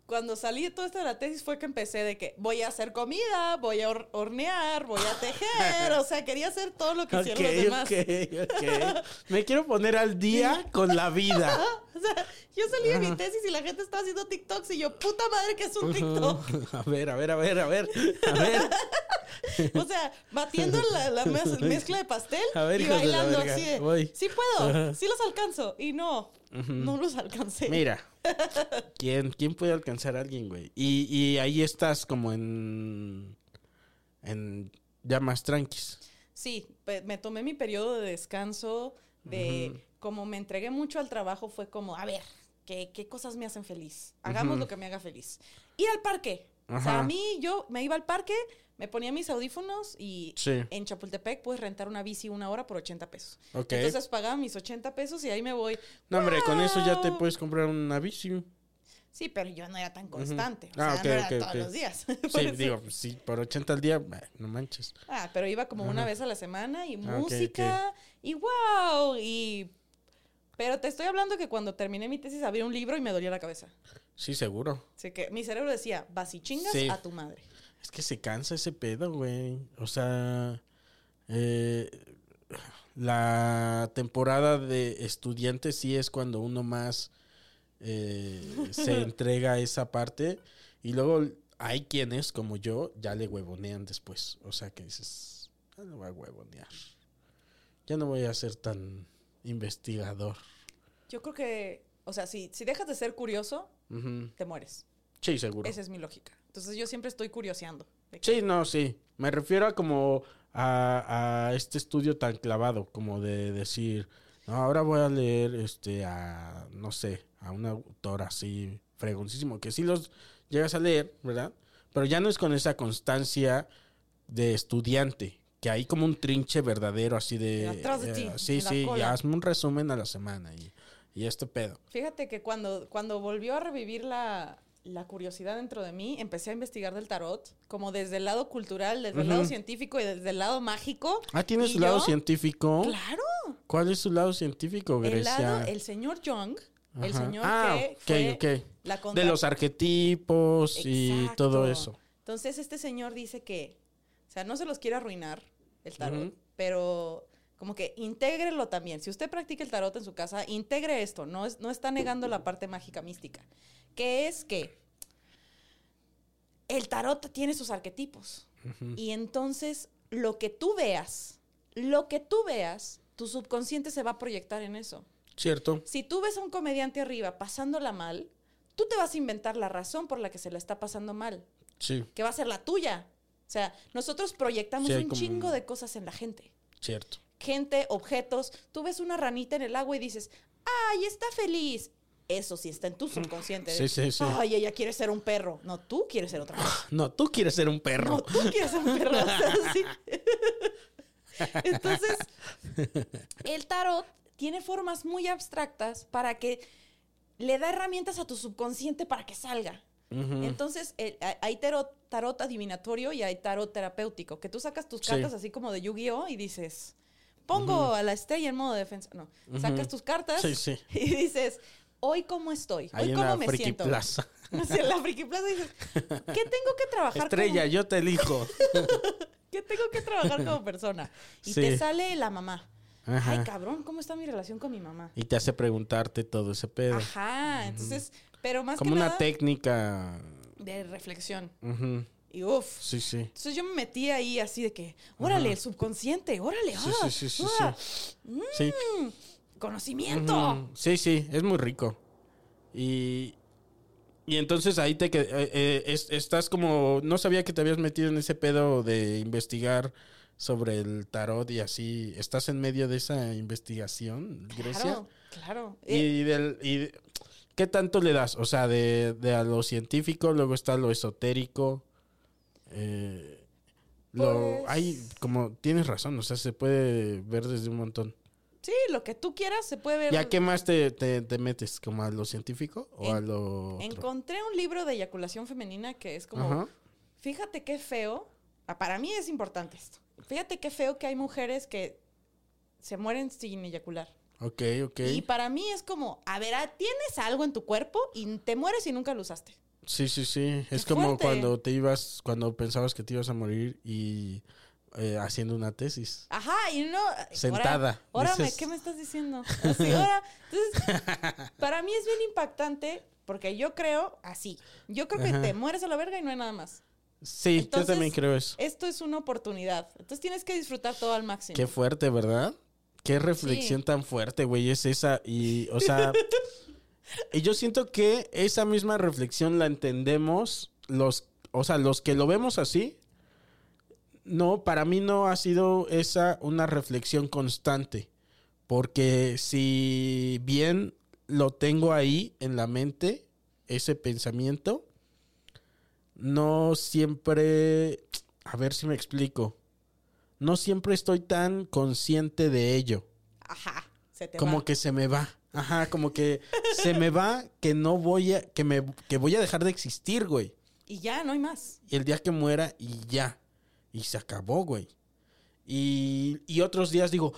cuando salí de todo esto de la tesis fue que empecé de que voy a hacer comida, voy a hor- hornear, voy a tejer, o sea, quería hacer todo lo que Ok, hicieron los demás. ok, ok. (laughs) Me quiero poner al día con la vida. (laughs) O sea, yo salí de mi tesis y la gente estaba haciendo TikToks y yo, puta madre que es un TikTok. A ver, a ver, a ver, a ver, a ver. (laughs) O sea, batiendo la, la mez- mezcla de pastel ver, y de bailando así de, voy. sí puedo, sí los alcanzo. Y no, no los alcancé. Mira, ¿quién, quién puede alcanzar a alguien, güey? Y, y ahí estás como en. en. ya más tranquis. Sí, me tomé mi periodo de descanso, de como me entregué mucho al trabajo, fue como, a ver, ¿qué, qué cosas me hacen feliz? Hagamos lo que me haga feliz. Ir al parque. O sea, Ajá. a mí yo me iba al parque, me ponía mis audífonos y Sí. en Chapultepec puedes rentar una bici una hora por 80 pesos. Entonces pagaba mis 80 pesos y ahí me voy. No, hombre, con eso ya te puedes comprar una bici. Sí, pero yo no era tan constante. O Ah, sea, ok, no era todos los días. (laughs) Sí, eso- digo, pues sí, por 80 al día, bah, no manches. Ah, pero iba como una vez a la semana y Ah, música y wow. Y. Pero te estoy hablando que cuando terminé mi tesis abrí un libro y me dolía la cabeza. Sí, seguro. Así que mi cerebro decía, vas y chingas Sí. a tu madre. Es que se cansa ese pedo, güey. O sea, eh, la temporada de estudiantes sí es cuando uno más eh, se (laughs) entrega a esa parte. Y luego hay quienes, como yo, ya le huevonean después. O sea, que dices, ya no voy a huevonear. Ya no voy a ser tan investigador. Yo creo que, o sea, si, si dejas de ser curioso, te mueres. Sí, seguro. Esa es mi lógica. Entonces yo siempre estoy curioseando. que- Sí, no, sí. Me refiero a como a, a este estudio tan clavado, como de decir, no, ahora voy a leer este a, no sé, a un autor así fregoncísimo, que sí los llegas a leer, ¿verdad? Pero ya no es con esa constancia de estudiante, que hay como un trinche verdadero así de... Atrás de ti, eh, sí, sí, ya hazme un resumen a la semana y, y este pedo. Fíjate que cuando, cuando volvió a revivir la, la curiosidad dentro de mí, empecé a investigar del tarot, como desde el lado cultural, desde el lado científico y desde el lado mágico. Ah, ¿tiene su lado científico? Claro. ¿Cuál es su lado científico, El Grecia? lado, el señor Jung El señor ah, que ok, fue ok. la De los arquetipos y todo eso. Entonces este señor dice que, o sea, no se los quiere arruinar el tarot, pero como que intégrelo también. Si usted practica el tarot en su casa, integre esto, no, es, no está negando la parte mágica mística, que es que el tarot tiene sus arquetipos. Y entonces lo que tú veas, lo que tú veas, tu subconsciente se va a proyectar en eso. Cierto. Si tú ves a un comediante arriba pasándola mal, tú te vas a inventar la razón por la que se la está pasando mal, Sí, que va a ser la tuya. O sea, nosotros proyectamos Sí, un como- chingo de cosas en la gente. cierto. Gente, objetos. Tú ves una ranita en el agua y dices, ¡ay, está feliz! Eso sí está en tu subconsciente. Sí, sí, sí. ¡Ay, ella quiere ser un perro! No, tú quieres ser otra cosa. (sighs) No, tú quieres ser un perro. No, tú quieres ser un perro. o (laughs) sea, sí. (laughs) Entonces, el tarot tiene formas muy abstractas para que le da herramientas a tu subconsciente para que salga. Entonces, el- hay- tarot, tarot adivinatorio y hay tarot terapéutico, que tú sacas tus Sí. cartas así como de Yu-Gi-Oh! y dices, pongo a la estrella en modo defensa. No, sacas tus cartas Sí, sí. (laughs) y dices, hoy cómo estoy, hoy en cómo la me Friki siento. Plaza. (laughs) Sí, la Friki Plaza dices, ¿qué tengo que trabajar Estrella, como- yo te elijo. (laughs) que tengo que trabajar como persona. Y Sí. te sale la mamá. Ajá. Ay, cabrón, ¿cómo está mi relación con mi mamá? Y te hace preguntarte todo ese pedo. Ajá, entonces, pero más Como que una nada técnica. de reflexión. Y uff. Sí, sí. Entonces yo me metí ahí así de que, órale, el subconsciente, órale, Sí, ah, sí, sí, sí, ah, sí. Sí. Conocimiento. Sí, sí, es muy rico. Y, y entonces ahí te eh, eh, es- estás como, no sabía que te habías metido en ese pedo de investigar sobre el tarot y así. ¿Estás en medio de esa investigación, Grecia? Claro, claro. Eh, Y del, y ¿qué tanto le das? O sea, de, de a lo científico, luego está lo esotérico. eh, lo, Pues- hay como, tienes razón, o sea, se puede ver desde un montón. Sí, lo que tú quieras se puede ver. ¿Y a qué más te, te- te metes? ¿Como a lo científico o En- a lo otro? Encontré un libro de eyaculación femenina que es como, Ajá. fíjate qué feo, ah, para mí es importante esto, fíjate qué feo que hay mujeres que se mueren sin eyacular. Ok, ok. Y para mí es como, a ver, ah, tienes algo en tu cuerpo y te mueres y nunca lo usaste. Sí, sí, sí. Es Qué como fuerte. cuando te ibas, cuando pensabas que te ibas a morir y eh, haciendo una tesis. Ajá, y no... Sentada, Ahora, dices. ¿qué me estás diciendo? (laughs) Así, ahora, entonces, para mí es bien impactante porque yo creo así. Yo creo que Ajá. te mueres a la verga y no hay nada más. Sí, Entonces, yo también creo eso. Esto es una oportunidad. Entonces tienes que disfrutar todo al máximo. Qué fuerte, ¿verdad? Qué reflexión Sí. tan fuerte, güey, es esa. Y, o sea, (laughs) y yo siento que esa misma reflexión la entendemos los, o sea, los que lo vemos así. No, para mí no ha sido esa una reflexión constante. Porque si bien lo tengo ahí en la mente, ese pensamiento, no siempre, a ver si me explico, no siempre estoy tan consciente de ello. Ajá, se te Como va. que se me va. Ajá, como que se me va que no voy a, que me, que voy a dejar de existir, güey. Y ya, no hay más. Y el día que muera y ya. Y se acabó, güey. Y, y otros días digo,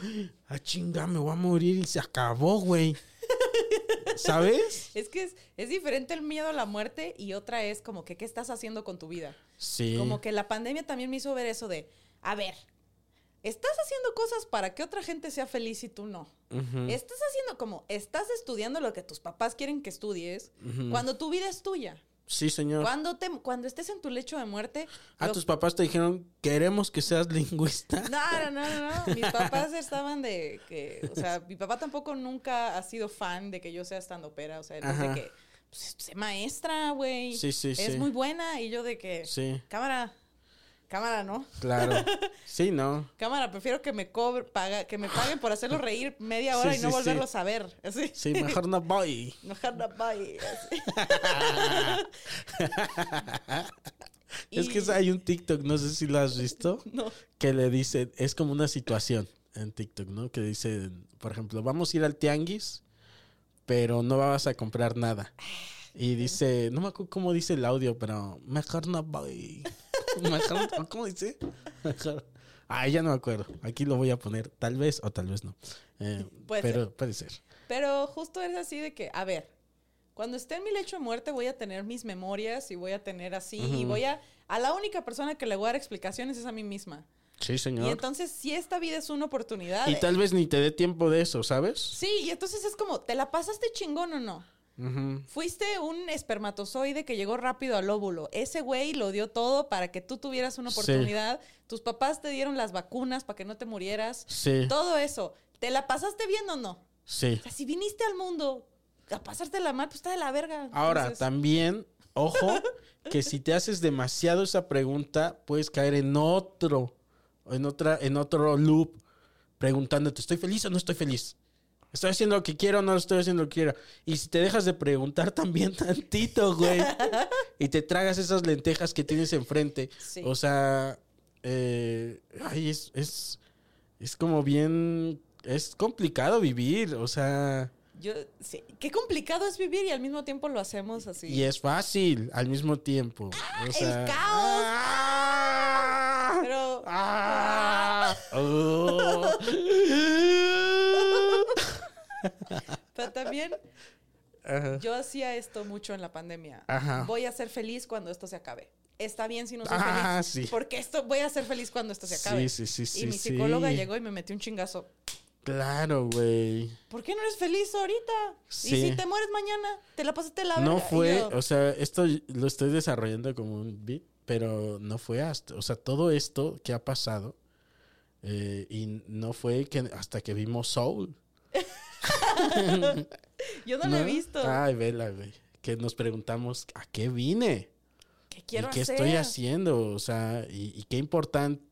ah, chinga, me voy a morir y se acabó, güey. (laughs) ¿Sabes? Es que es, es diferente el miedo a la muerte y otra es como que qué estás haciendo con tu vida. Sí. Como que la pandemia también me hizo ver eso de, a ver, estás haciendo cosas para que otra gente sea feliz y tú no. Estás haciendo como, estás estudiando lo que tus papás quieren que estudies cuando tu vida es tuya. Sí, señor. Cuando, te, cuando estés en tu lecho de muerte... Ah, lo- tus papás te dijeron, queremos que seas lingüista. No, no, no, no. Mis papás estaban de que, o sea, mi papá tampoco nunca ha sido fan de que yo sea estando pera, o sea, él es de que, pues, sé maestra, güey. Sí, sí, Es sí. muy buena y yo de que, Sí, cámara, cámara, ¿no? claro. (laughs) Sí, no. Cámara, prefiero que me cobre, paga, que me paguen por hacerlo reír media hora Sí, y no sí, volverlo sí. a. Así. Sí, mejor no voy. (laughs) Mejor no voy. (laughs) Es que hay un TikTok, no sé si lo has visto, No. que le dice, es como una situación en TikTok, ¿no? Que dice, por ejemplo, vamos a ir al tianguis, pero no vas a comprar nada. Y dice, no me acuerdo cómo dice el audio, pero mejor no voy. (laughs) ¿Cómo dice? (laughs) Mejor. Ah, ya no me acuerdo. Aquí lo voy a poner, tal vez o tal vez no. Eh, (laughs) Puede pero ser. puede ser. Pero justo es así de que, a ver, cuando esté en mi lecho de muerte voy a tener mis memorias y voy a tener así y voy a... A la única persona que le voy a dar explicaciones es a mí misma. Sí, Y señor. entonces, si esta vida es una oportunidad... Y tal vez ni te dé tiempo de eso, ¿sabes? Sí, y entonces es como, ¿te la pasaste chingón o no? Fuiste un espermatozoide que llegó rápido al óvulo. Ese güey lo dio todo para que tú tuvieras una Sí. oportunidad. Tus papás te dieron las vacunas para que no te murieras. Sí. Todo eso. ¿Te la pasaste bien o no? Sí. O sea, si viniste al mundo a pasártela mal, pues está de la verga. Ahora, Entonces, también, ojo, (laughs) que si te haces demasiado esa pregunta, puedes caer en otro, en otra, en otro loop, preguntándote, ¿estoy feliz o no estoy feliz? ¿Estoy haciendo lo que quiero no estoy haciendo lo que quiero? Y si te dejas de preguntar (laughs) también tantito, güey, y te tragas esas lentejas que tienes enfrente, Sí. o sea, eh, ay, es, es, es como bien, es complicado vivir, o sea... Yo, sí. Qué complicado es vivir y al mismo tiempo lo hacemos así. Y es fácil al mismo tiempo. O sea, caos! ¡Ah! Pero- ¡Ah! Oh. (laughs) Pero también Ajá. yo hacía esto mucho en la pandemia. Ajá. Voy a ser feliz cuando esto se acabe. Está bien si no soy Ah, feliz. sí. Porque esto voy a ser feliz cuando esto se acabe. sí, sí, y sí, mi sí. psicóloga llegó y me metió un chingazo. Claro, güey. ¿Por qué no eres feliz ahorita? Sí. Y si te mueres mañana, te la pasaste la No verga. Y fue, yo, o sea, esto lo estoy desarrollando como un beat, pero no fue hasta, o sea, todo esto que ha pasado eh, y no fue que hasta que vimos Soul. (laughs) (laughs) yo no, lo he visto. Ay, vela, güey. Que nos preguntamos, ¿a qué vine? ¿Qué quiero ¿Y qué hacer? estoy haciendo? O sea, y, y qué importante,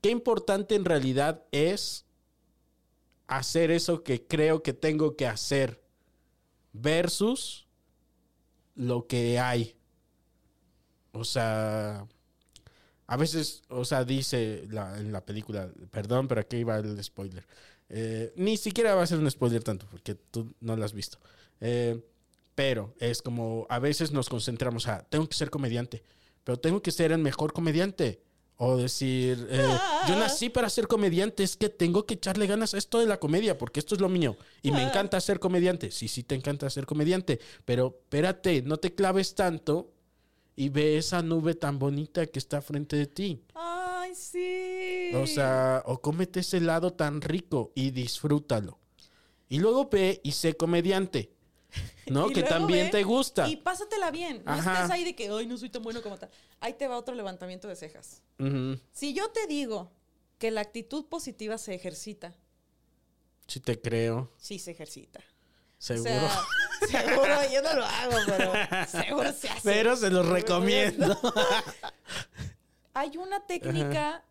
qué importante en realidad es hacer eso que creo que tengo que hacer versus lo que hay. O sea, a veces, o sea, dice la- en la película, perdón, pero aquí va el spoiler. Eh, ni siquiera va a ser un spoiler tanto, porque tú no lo has visto. Eh, pero es como, a veces nos concentramos a, tengo que ser comediante, pero tengo que ser el mejor comediante. O decir, eh, yo nací para ser comediante, es que tengo que echarle ganas a esto de la comedia, porque esto es lo mío. Y me encanta ser comediante. Sí, sí, te encanta ser comediante, pero espérate, no te claves tanto y ve esa nube tan bonita que está frente de ti. Ay, sí. O sea, o cómete ese helado tan rico y disfrútalo. Y luego ve y sé comediante. ¿no? (laughs) Que también ve te gusta. Y pásatela bien. No Ajá. estés ahí de que, ay, no soy tan bueno como tal. Ahí te va otro levantamiento de cejas. Si yo te digo que la actitud positiva se ejercita, Sí te creo. sí se ejercita. Seguro. O sea, (laughs) seguro, yo no lo hago, pero seguro se hace. Pero se los recomiendo. (laughs) Hay una técnica,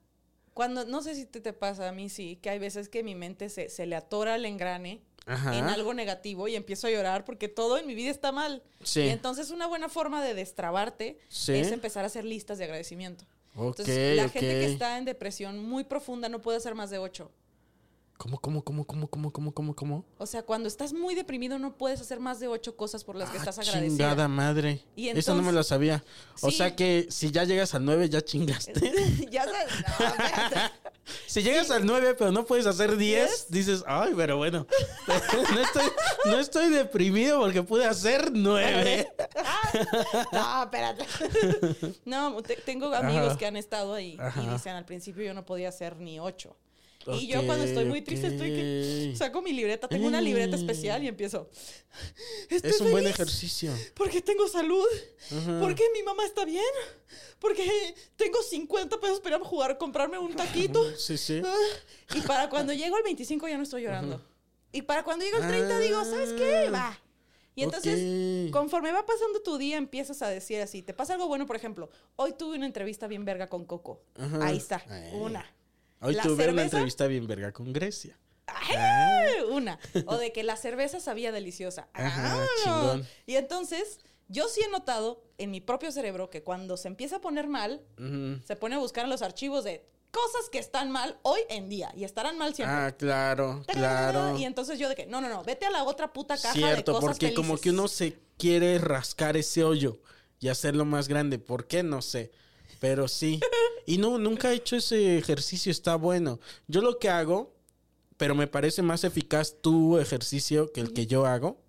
cuando, no sé si te, te pasa, a mí sí, que hay veces que mi mente se, se le atora el engrane Ajá. en algo negativo y empiezo a llorar porque todo en mi vida está mal. Sí. Y entonces una buena forma de destrabarte Sí. es empezar a hacer listas de agradecimiento. Ok, Entonces, la gente que está en depresión muy profunda no puede hacer más de ocho. ¿Cómo, cómo, cómo, cómo, cómo, cómo, cómo, cómo? O sea, cuando estás muy deprimido no puedes hacer más de ocho cosas por las que Ah, estás agradecida. chingada madre. Y Eso no me lo sabía. O Sí. sea que si ya llegas al 9 ya chingaste. (laughs) ya sabes. no. (laughs) Si llegas al 9 pero no puedes hacer 10, dices, ay, pero bueno. (laughs) no, estoy, no estoy deprimido porque pude hacer 9. No, espérate. No, te- tengo amigos Ajá. que han estado ahí y dicen al principio yo no podía hacer ni ocho. Y yo cuando estoy muy triste estoy que saco mi libreta, tengo una libreta especial y empiezo. Estoy Es un buen feliz ejercicio. Porque tengo salud. Porque mi mamá está bien. Porque tengo 50 pesos para jugar, comprarme un taquito. Sí, sí. Ah, Y para cuando llego al 25 ya no estoy llorando. Y para cuando llego al 30 digo, ¿sabes qué? Va. Y entonces, Ah. Ok. conforme va pasando tu día, empiezas a decir así. Te pasa algo bueno, por ejemplo, hoy tuve una entrevista bien verga con Coco. Ajá. Ahí está, Ay. una. Hoy La tuve una entrevista bien verga con Grecia. ¡Ay! Una. O de (laughs) que la cerveza sabía deliciosa. Ajá, Ah. chingón. Y entonces, yo sí he notado en mi propio cerebro que cuando se empieza a poner mal, se pone a buscar en los archivos de cosas que están mal hoy en día y estarán mal siempre. Ah, claro, claro. Y entonces yo de que, no, no, no, vete a la otra puta caja de Cierto, cosas porque como que uno se quiere rascar ese hoyo y hacerlo más grande. ¿Por qué? No sé. Pero sí. (laughs) Y no, nunca he hecho ese ejercicio, está bueno. Yo lo que hago, pero me parece más eficaz tu ejercicio que el que yo hago.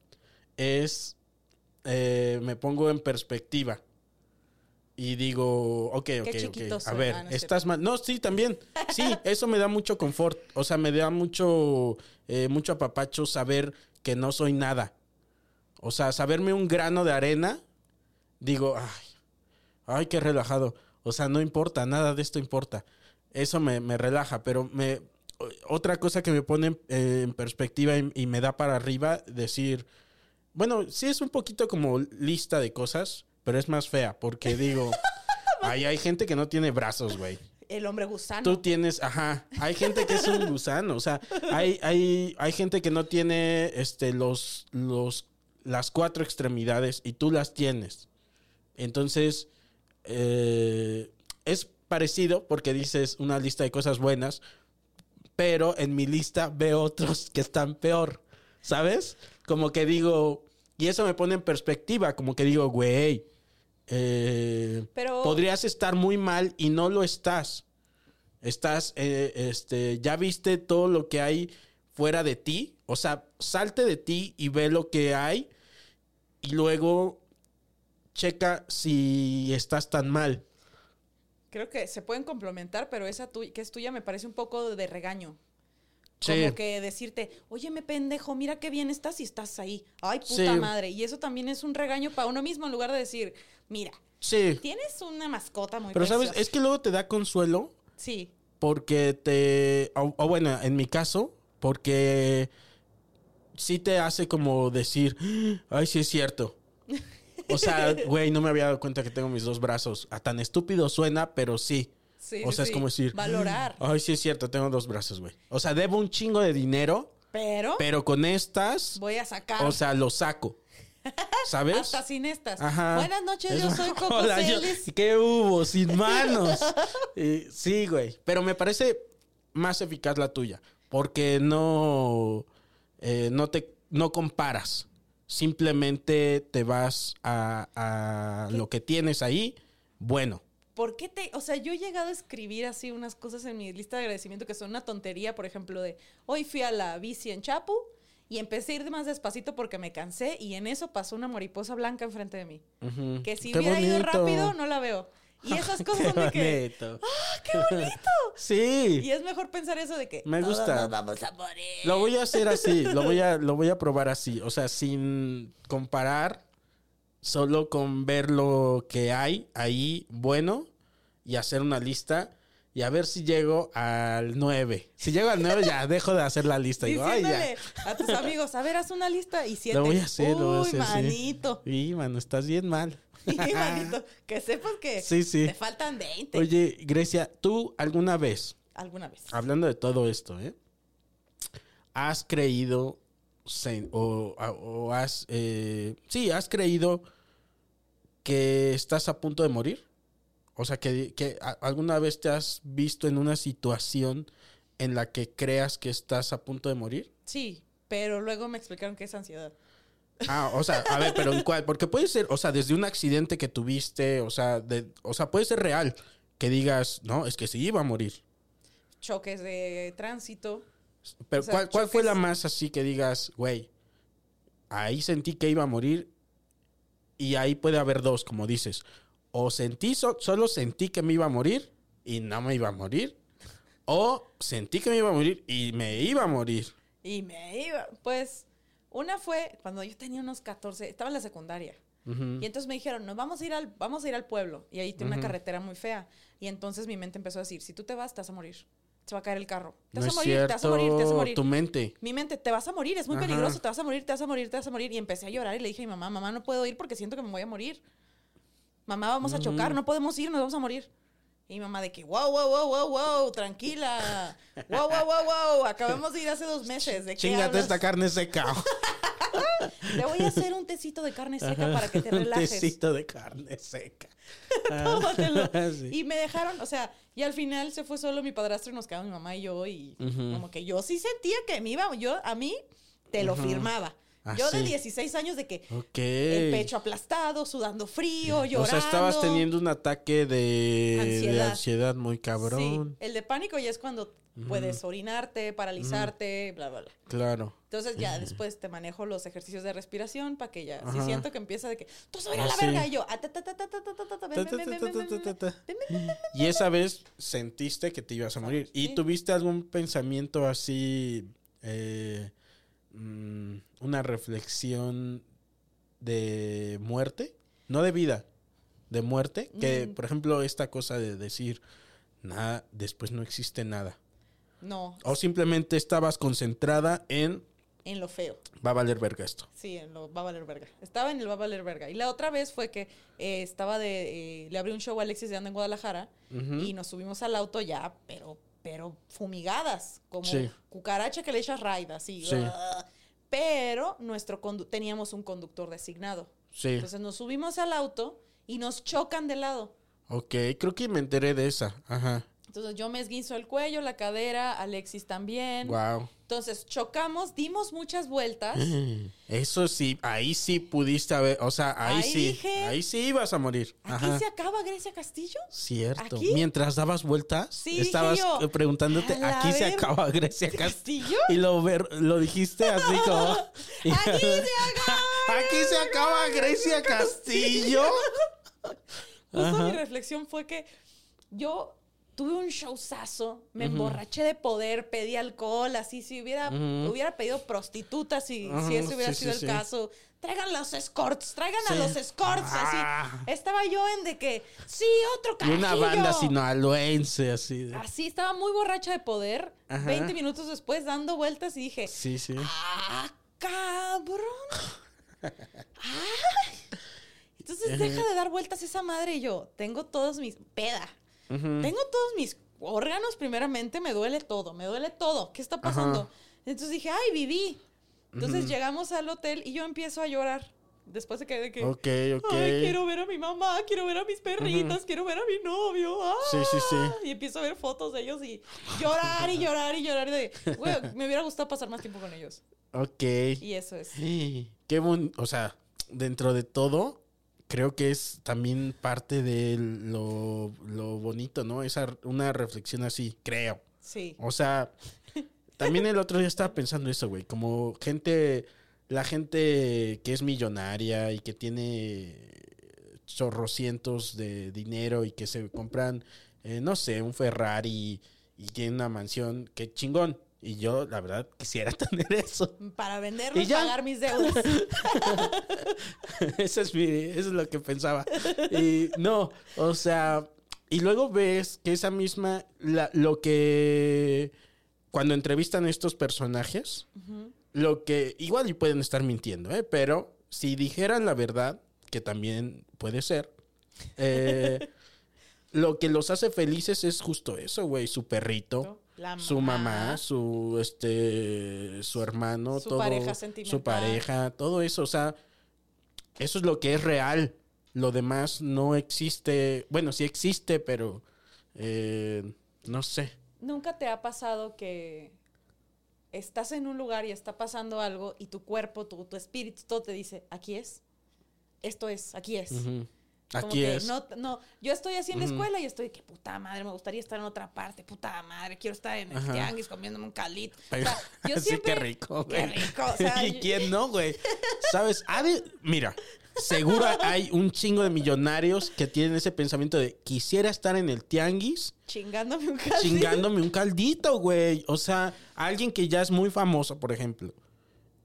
Es, eh, me pongo en perspectiva. Y digo, ok, ok, ok. A ver, Ah, no estás mal. No, sí, también. Sí, (laughs) eso me da mucho confort. O sea, me da mucho, eh, mucho apapacho saber que no soy nada. O sea, saberme un grano de arena, digo, ay, ay, qué relajado. O sea, no importa, nada de esto importa. Eso me, me relaja, pero me otra cosa que me pone en, eh, perspectiva y, y me da para arriba, decir, bueno, sí es un poquito como lista de cosas, pero es más fea, porque digo, (laughs) ay, hay gente que no tiene brazos, güey. El hombre gusano. Tú tienes, ajá, hay gente que es un gusano, o sea, hay, hay, hay gente que no tiene este, los, los, las cuatro extremidades y tú las tienes. Entonces, eh, es parecido porque dices una lista de cosas buenas, pero en mi lista veo otros que están peor, ¿sabes? Como que digo, y eso me pone en perspectiva, como que digo, güey, eh, Pero- podrías estar muy mal y no lo estás. Estás, eh, este, ya viste todo lo que hay fuera de ti, o sea, salte de ti y ve lo que hay y luego checa si estás tan mal. Creo que se pueden complementar, pero esa tu- que es tuya me parece un poco de regaño. Sí. Como que decirte, oye, me pendejo, mira qué bien estás y estás ahí. Ay, puta Sí. madre. Y eso también es un regaño para uno mismo en lugar de decir, mira, Sí. tienes una mascota muy Pero sabes, preciosa". es que luego te da consuelo Sí. porque te... O, o bueno, en mi caso, porque sí te hace como decir, ay, sí es cierto. (laughs) O sea, güey, no me había dado cuenta que tengo mis dos brazos. A tan estúpido suena, pero sí. Sí, o sea, sí. es como decir, Valorar. ay, sí es cierto, tengo dos brazos, güey. O sea, debo un chingo de dinero, Pero, pero con estas, voy a sacar. o sea, lo saco. (laughs) ¿Sabes? hasta sin estas. Ajá. Buenas noches, yo soy (laughs) Coco Hola, yo-. ¿Qué hubo? Sin (laughs) manos. Sí, güey. Pero me parece más eficaz la tuya. Porque no. eh, no te. No comparas. Simplemente te vas a, a lo que tienes ahí. Bueno. ¿Por qué te.? O sea, yo he llegado a escribir así unas cosas en mi lista de agradecimiento que son una tontería, por ejemplo, de hoy fui a la bici en Chapu y empecé a ir más despacito porque me cansé y en eso pasó una mariposa blanca enfrente de mí. Que si Qué hubiera ido rápido, no la veo. Y esas cosas son de que. ¡Ah, qué bonito! (laughs) Sí. Y es mejor pensar eso de que. Me "Todos gusta. nos vamos a morir. Lo voy a hacer así, (laughs) lo voy a, lo voy a probar así, o sea, sin comparar, solo con ver lo que hay ahí bueno y hacer una lista y a ver si llego al 9. Si llego al 9 ya dejo de hacer la lista. (laughs) Digo, ay, ya. a tus amigos, a ver, haz una lista y siete. Lo voy a hacer, lo voy a Uy, hacer, sí. manito. Y, mano, estás bien mal. (laughs) Y, manito, que sepas que Sí, sí. te faltan 20. Oye, Grecia, ¿tú alguna vez, Alguna vez. hablando de todo esto, ¿eh? ¿Has creído o, o has, eh, sí, has creído que estás a punto de morir? O sea, que, que alguna vez te has visto en una situación en la que creas que estás a punto de morir? Sí, pero luego me explicaron que es ansiedad. Ah, o sea, a ver, pero ¿en cuál? Porque puede ser, o sea, desde un accidente que tuviste, o sea, de, o sea, puede ser real que digas, no, es que sí iba a morir. Choques de tránsito. Pero O sea, ¿cuál, cuál fue la más así que digas, güey, ahí sentí que iba a morir y ahí puede haber dos, como dices. O sentí, so- solo sentí que me iba a morir y no me iba a morir. O sentí que me iba a morir y me iba a morir. Y me iba. Pues, una fue cuando yo tenía unos 14, estaba en la secundaria. Y entonces me dijeron, nos vamos a ir al, vamos a ir al pueblo. Y ahí tiene una carretera muy fea. Y entonces mi mente empezó a decir, si tú te vas, te vas a morir. Se va a caer el carro. Te No vas a morir, te vas a morir, te vas a cierto, morir. tu mente. Mi mente, te vas a morir, es muy Ajá. peligroso, te vas a morir, te vas a morir, te vas a morir. Y empecé a llorar y le dije a mi mamá, mamá, no puedo ir porque siento que me voy a morir. Mamá, vamos a chocar, no podemos ir, nos vamos a morir. Y mi mamá de que, wow, wow, wow, wow, wow, tranquila. Wow, wow, wow, wow, acabamos de ir hace dos meses. ¿De Chingate esta carne seca. (laughs) Te voy a hacer un tecito de carne seca para que te Un relajes. tecito de carne seca. (laughs) Tómatelo. Sí. Y me dejaron, o sea, y al final se fue solo mi padrastro y nos quedamos mi mamá y yo y como que yo sí sentía que me iba, yo a mí te lo firmaba. Ah, yo de 16 años de que el pecho aplastado, sudando frío, llorando. O sea, estabas teniendo un ataque de ansiedad, de ansiedad muy cabrón. Sí. El de pánico ya es cuando puedes orinarte, paralizarte, bla, bla, bla. Claro. Entonces ya después te manejo los ejercicios de respiración para que ya, si siento que empieza de que, tú subes ah, a la sí. verga y yo. Y esa vez sentiste que te ibas a morir. ¿Y tuviste algún pensamiento así... Eh, mm, una reflexión de muerte? No de vida, de muerte. Que, Mm. por ejemplo, esta cosa de decir, nada, después no existe nada. No, O simplemente estabas concentrada en, en lo feo. va a valer verga esto. Sí, en lo va a valer verga. Estaba en el va a valer verga. Y la otra vez fue que eh, estaba de. eh, le abrí un show a Alexis de Anda en Guadalajara y nos subimos al auto ya, pero, pero fumigadas, como Sí. cucaracha que le echas raida, así. Sí. Pero nuestro condu- teníamos un conductor designado. Sí. Entonces nos subimos al auto y nos chocan de lado. Ok, creo que me enteré de esa. Ajá. Entonces yo me esguinzo el cuello, la cadera, Alexis también. Wow. Entonces chocamos, dimos muchas vueltas. Eso sí, ahí sí pudiste haber, o sea, ahí, Ahí sí, dije- ahí sí ibas a morir. ¿Aquí se acaba Grecia Castillo? Cierto. ¿Aquí? Mientras dabas vueltas, Sí, estabas yo, eh, preguntándote, "A la aquí se acaba Grecia Castillo. Y lo, ver, lo dijiste así como... (laughs) ¡Aquí se (laughs) acaba! Aquí se acaba Grecia Castillo. (laughs) Justo mi reflexión fue que yo tuve un showzazo, me emborraché de poder, pedí alcohol, así si hubiera, hubiera pedido prostitutas si, si ese hubiera sí, sido sí, el sí. caso. Traigan los escorts, traigan a los escorts, Ah. así. Estaba yo en de que, sí, otro Y carajillo. una banda sinaloense así. de- Así, estaba muy borracha de poder. Ajá. 20 minutos después dando vueltas y dije, Sí, sí. ¡Ah, cabrón! ¡Ay! (laughs) Entonces deja de dar vueltas esa madre y yo tengo todos mis... Peda. Tengo todos mis órganos, primeramente, me duele todo, me duele todo. ¿Qué está pasando? Ajá. Entonces dije, ¡ay, viví! Entonces llegamos al hotel y yo empiezo a llorar. Después de que... De que Ok, ok. Ay, quiero ver a mi mamá, quiero ver a mis perritas, quiero ver a mi novio. ¡ah! Sí, sí, sí. Y empiezo a ver fotos de ellos y llorar y llorar y llorar. De, güey, me hubiera gustado pasar más tiempo con ellos. Ok. Y eso es. (gasps) Qué bon... O sea, dentro de todo, creo que es también parte de lo, lo bonito, ¿no? Esa, una reflexión así, creo. Sí. O sea, (laughs) también el otro día estaba pensando eso, güey. Como gente, la gente que es millonaria y que tiene chorrocientos de dinero y que se compran, eh, no sé, un Ferrari y tiene una mansión, qué chingón. Y yo, la verdad, quisiera (laughs) tener eso. Para venderlo ¿Y pagar mis deudas. (laughs) eso, es mi, eso es lo que pensaba. Y no, o sea, y luego ves que esa misma, la- lo que cuando entrevistan a estos personajes, lo que igual y pueden estar mintiendo, ¿eh? pero si dijeran la verdad, que también puede ser, eh, (laughs) lo que los hace felices es justo eso, güey, su perrito. Su mamá, su este, su hermano, Su todo, pareja su sentimental. pareja, todo eso, o sea, eso es lo que es real. Lo demás no existe, bueno, sí existe, pero eh, no sé. ¿Nunca te ha pasado que estás en un lugar y está pasando algo y tu cuerpo, tu, tu espíritu, todo te dice, aquí es? Esto es, aquí es. Como Aquí que es. No, no, yo estoy así en la escuela y estoy que puta madre, me gustaría estar en otra parte, puta madre, quiero estar en el Ajá. tianguis comiéndome un caldito. O sea, yo (laughs) sí, siempre, qué rico, Qué güey. rico, o (laughs) sea, ¿Y yo- quién no, (laughs) güey? ¿Sabes? Ha de- Mira, seguro hay un chingo de millonarios que tienen ese pensamiento de quisiera estar en el tianguis chingándome un caldito. chingándome un caldito, güey. O sea, alguien que ya es muy famoso, por ejemplo.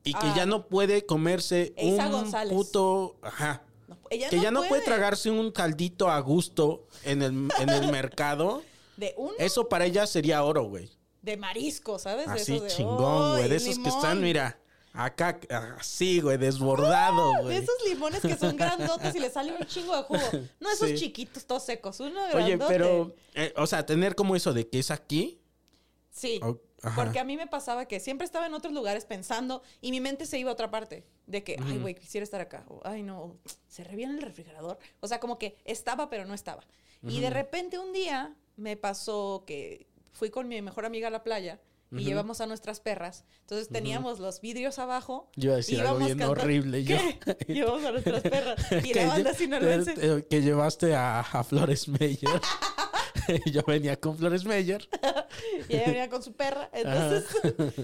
Y que Ah. ya no puede comerse Eiza un González. puto... Ajá. Ella que no ya no puede puede. tragarse un caldito a gusto en el, en el (laughs) mercado. De un Eso para ella sería oro, güey. de marisco, ¿sabes? De Así esos de, chingón, güey. ¡ay, De esos que están, mira, acá, así, güey, desbordado, De güey. esos limones que son grandotes y le sale un chingo de jugo. No esos Sí. chiquitos, todos secos. Uno Oye, grandote. pero, eh, o sea, tener como eso de que es aquí. Sí. O- ajá. Porque a mí me pasaba que siempre estaba en otros lugares pensando y mi mente se iba a otra parte. De que, ay, güey, quisiera estar acá. O, ay, no, se reviene el refrigerador. O sea, como que estaba, pero no estaba. Y de repente un día me pasó que fui con mi mejor amiga a la playa y llevamos a nuestras perras. Entonces teníamos los vidrios abajo. Yo iba a decir y algo bien cantando- horrible. (laughs) (laughs) Llevamos a nuestras perras. Y la banda sinaloense. que llevaste a, a Flores Meyer. (laughs) (laughs) Yo venía con Flores Meyer. (laughs) Y ella venía con su perra. Entonces,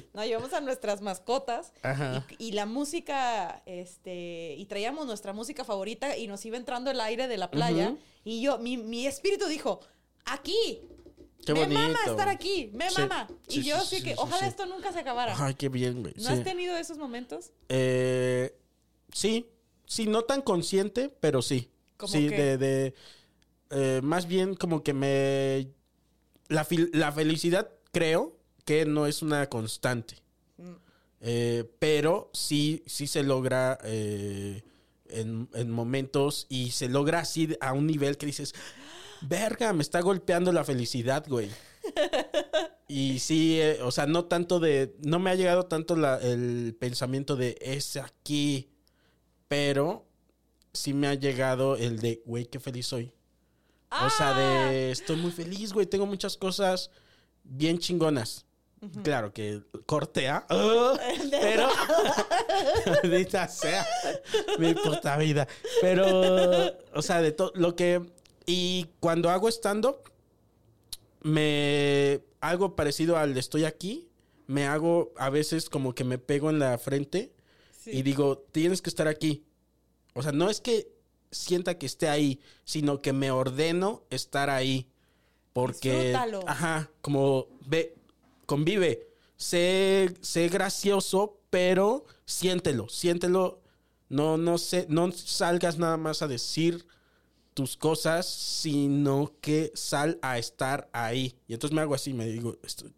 (laughs) nos llevamos a nuestras mascotas. Ajá. Y, y la música, este, y traíamos nuestra música favorita y nos iba entrando el aire de la playa. Y yo, mi, mi espíritu dijo, aquí. Qué me mama bonito. estar aquí, me Sí, mama. sí, y yo sí, así sí, que, ojalá esto nunca se acabara. Ay, qué bien, güey. ¿No has tenido esos momentos? Eh, sí, sí, no tan consciente, pero sí. ¿Cómo sí, de eh, más bien como que me la, la felicidad creo que no es una constante, Mm. Eh, pero sí, sí se logra eh, en, en momentos y se logra así a un nivel que dices, verga, me está golpeando la felicidad, güey. Y sí, eh, o sea, no tanto de. No me ha llegado tanto la- el pensamiento de es aquí. Pero sí me ha llegado el de, güey, qué feliz soy. O sea, Ah. de estoy muy feliz, güey. Tengo muchas cosas bien chingonas. Claro que cortea. ¡ah! (laughs) pero. (laughs) Maldita sea. Mi puta vida. Pero. O sea, de todo. Lo que. Y cuando hago stand-up me algo parecido al de estoy aquí, me hago a veces como que me pego en la frente Sí. y digo, tienes que estar aquí. O sea, no es que sienta que esté ahí, sino que me ordeno estar ahí. Porque, Disfrútalo. ajá, como ve, convive, sé, sé gracioso, pero siéntelo, siéntelo. No, no sé, no salgas nada más a decir tus cosas, sino que sal a estar ahí. Y entonces me hago así, me digo, estoy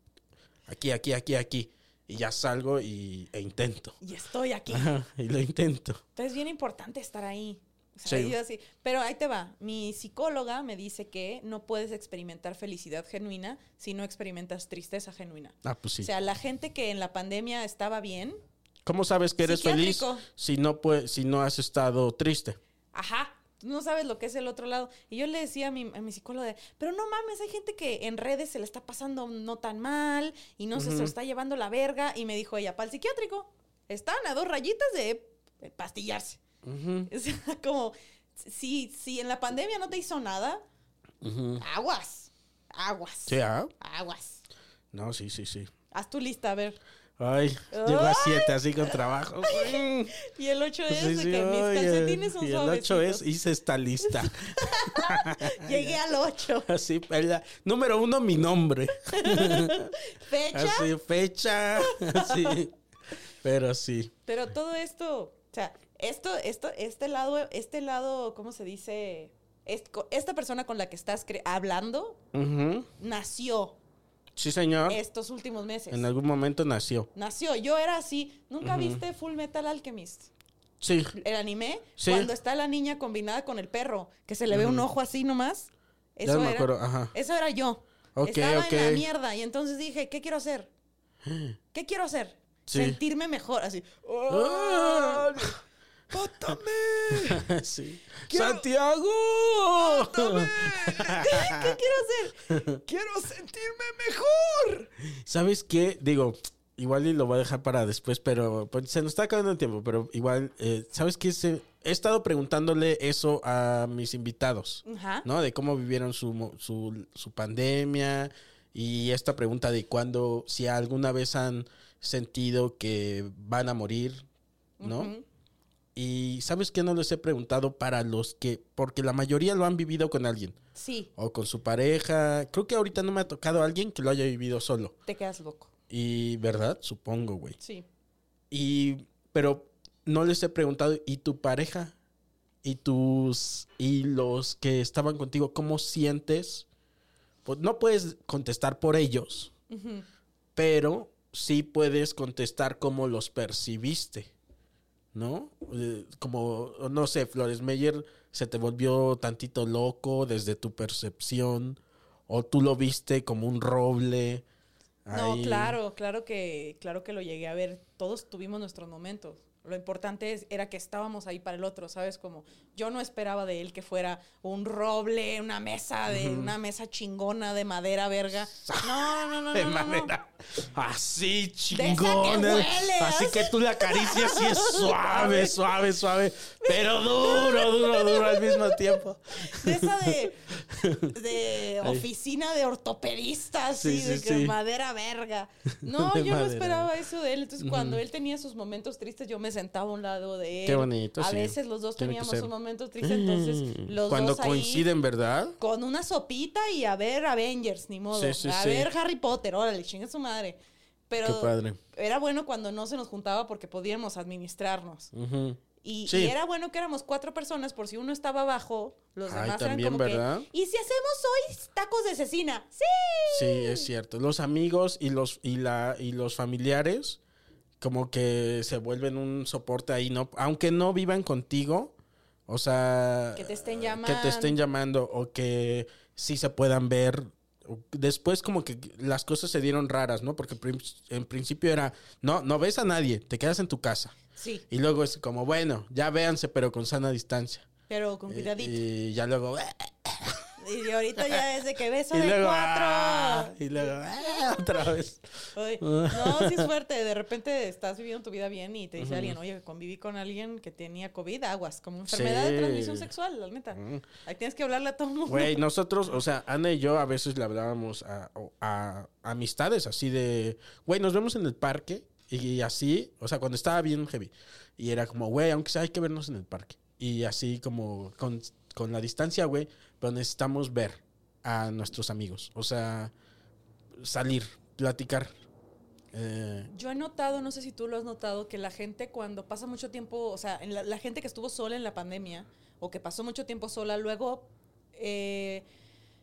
aquí, aquí, aquí, aquí. Y ya salgo y, e intento. Y estoy aquí. Ajá, y lo intento. Entonces es bien importante estar ahí. O sea, Sí. yo así- Pero ahí te va. Mi psicóloga me dice que no puedes experimentar felicidad genuina si no experimentas tristeza genuina. Ah, pues sí. O sea, la gente que en la pandemia estaba bien, ¿Cómo sabes que eres feliz si no, pue- si no has estado triste? ajá, no sabes lo que es el otro lado. Y yo le decía a mi, a mi psicóloga, pero no mames, hay gente que en redes se le está pasando no tan mal y no sé, se lo está llevando la verga. Y me dijo ella, para el psiquiátrico, están a dos rayitas de eh, pastillarse. O sea, (laughs) como, si, si en la pandemia no te hizo nada, aguas, aguas, Sí, ¿ah? aguas. No, sí, sí, sí. Haz tu lista, a ver. Ay, llego a siete así con trabajo. (laughs) Y el 8 es Sí, que mis calcetines son Y el 8 es, hice esta lista. (laughs) Llegué al 8. Así, la- número uno, mi nombre. Fecha. Así, fecha. Así. Pero sí. Pero todo esto, o sea, esto, esto, este lado, este lado, ¿cómo se dice? Esta persona con la que estás hablando nació Sí, señor. estos últimos meses. En algún momento nació. Nació. Yo era así. ¿Nunca viste Full Metal Alchemist? Sí. El anime. Sí. Cuando está la niña combinada con el perro, que se le ve un ojo así nomás. Ya Eso me era, acuerdo, ajá. Eso era yo. Ok, Estaba en la mierda. Y entonces dije, ¿qué quiero hacer? (gasps) ¿Qué quiero hacer? Sí. Sentirme mejor. Así. ¡Ah! (laughs) ¡Mátame! (laughs) sí. Quiero- ¡Santiago! (laughs) ¿Qué quiero hacer? Quiero sentirme mejor. ¿Sabes qué? Digo, igual y lo voy a dejar para después, pero pues, se nos está acabando el tiempo, pero igual, eh, ¿sabes qué? Se- he estado preguntándole eso a mis invitados, Ajá. ¿no? De cómo vivieron su, su, su pandemia y esta pregunta de cuándo, si alguna vez han sentido que van a morir, ¿no? Y ¿sabes qué? No les he preguntado para los que, porque la mayoría lo han vivido con alguien. Sí, O con su pareja. Creo que ahorita no me ha tocado alguien que lo haya vivido solo. te quedas loco. Y, ¿verdad? Supongo, güey. Sí. Y, pero no les he preguntado, ¿y tu pareja? ¿Y tus, y los que estaban contigo, cómo sientes? Pues no puedes contestar por ellos, pero sí puedes contestar cómo los percibiste, ¿no? Eh, Como, no sé, Flores Meyer se te volvió tantito loco desde tu percepción, o tú lo viste como un roble. No, ahí. claro, claro que, claro que lo llegué a ver. Todos tuvimos nuestros momentos. Lo importante es- era que estábamos ahí para el otro, ¿sabes? Como yo no esperaba de él que fuera un roble, una mesa de una mesa chingona de madera verga. No, no, no, no. de no, no. manera así que chingón. huele, así que tú la acaricias y es (laughs) suave, suave, suave, pero duro, duro, duro al mismo tiempo. De esa de, de (laughs) oficina de ortopedistas, Sí, sí, de sí, que sí. madera verga. (laughs) No, De yo no madera. esperaba eso de él. Entonces, cuando él tenía sus momentos tristes, yo me sentaba a un lado de él. Qué bonito, A sí. veces los dos Tiene teníamos un momento triste, entonces los Cuando dos ahí coinciden, ¿verdad? con una sopita y a ver Avengers, ni modo. Sí, sí, a ver Harry Potter, órale, chinga su madre. Pero Qué padre. era bueno cuando no se nos juntaba porque podíamos administrarnos. Y, Sí. y era bueno que éramos cuatro personas por si uno estaba abajo, los Ay, demás también, eran como ¿verdad? que... ¿Y si hacemos hoy tacos de cecina? ¡Sí! Sí, es cierto. Los amigos y los y la y los familiares como que se vuelven un soporte ahí, no, aunque no vivan contigo, o sea, Que te estén que llamando. te estén llamando o que sí se puedan ver. Después como que las cosas se dieron raras, ¿no? Porque en principio era, no, no ves a nadie, te quedas en tu casa. Sí, Y luego es como, bueno, ya véanse, pero con sana distancia. pero con cuidadito. Y ya luego, Y, ahorita ya es de que beso y de luego, cuatro. ah, y luego, ah, otra vez. (laughs) No, sí es fuerte. De repente estás viviendo tu vida bien y te dice alguien, oye, conviví con alguien que tenía COVID, aguas, como enfermedad de transmisión sexual, la neta. Ahí tienes que hablarle a todo el mundo. Güey, (laughs) nosotros, o sea, Ana y yo a veces le hablábamos a, a amistades así de, güey, nos vemos en el parque y así, o sea, cuando estaba bien heavy. Y era como, güey, aunque sea hay que vernos en el parque. Y así como con, con la distancia, güey, pero necesitamos ver a nuestros amigos. O sea, salir, platicar. Eh, Yo he notado, no sé si tú lo has notado, que la gente cuando pasa mucho tiempo, o sea, en la, la gente que estuvo sola en la pandemia o que pasó mucho tiempo sola, luego eh,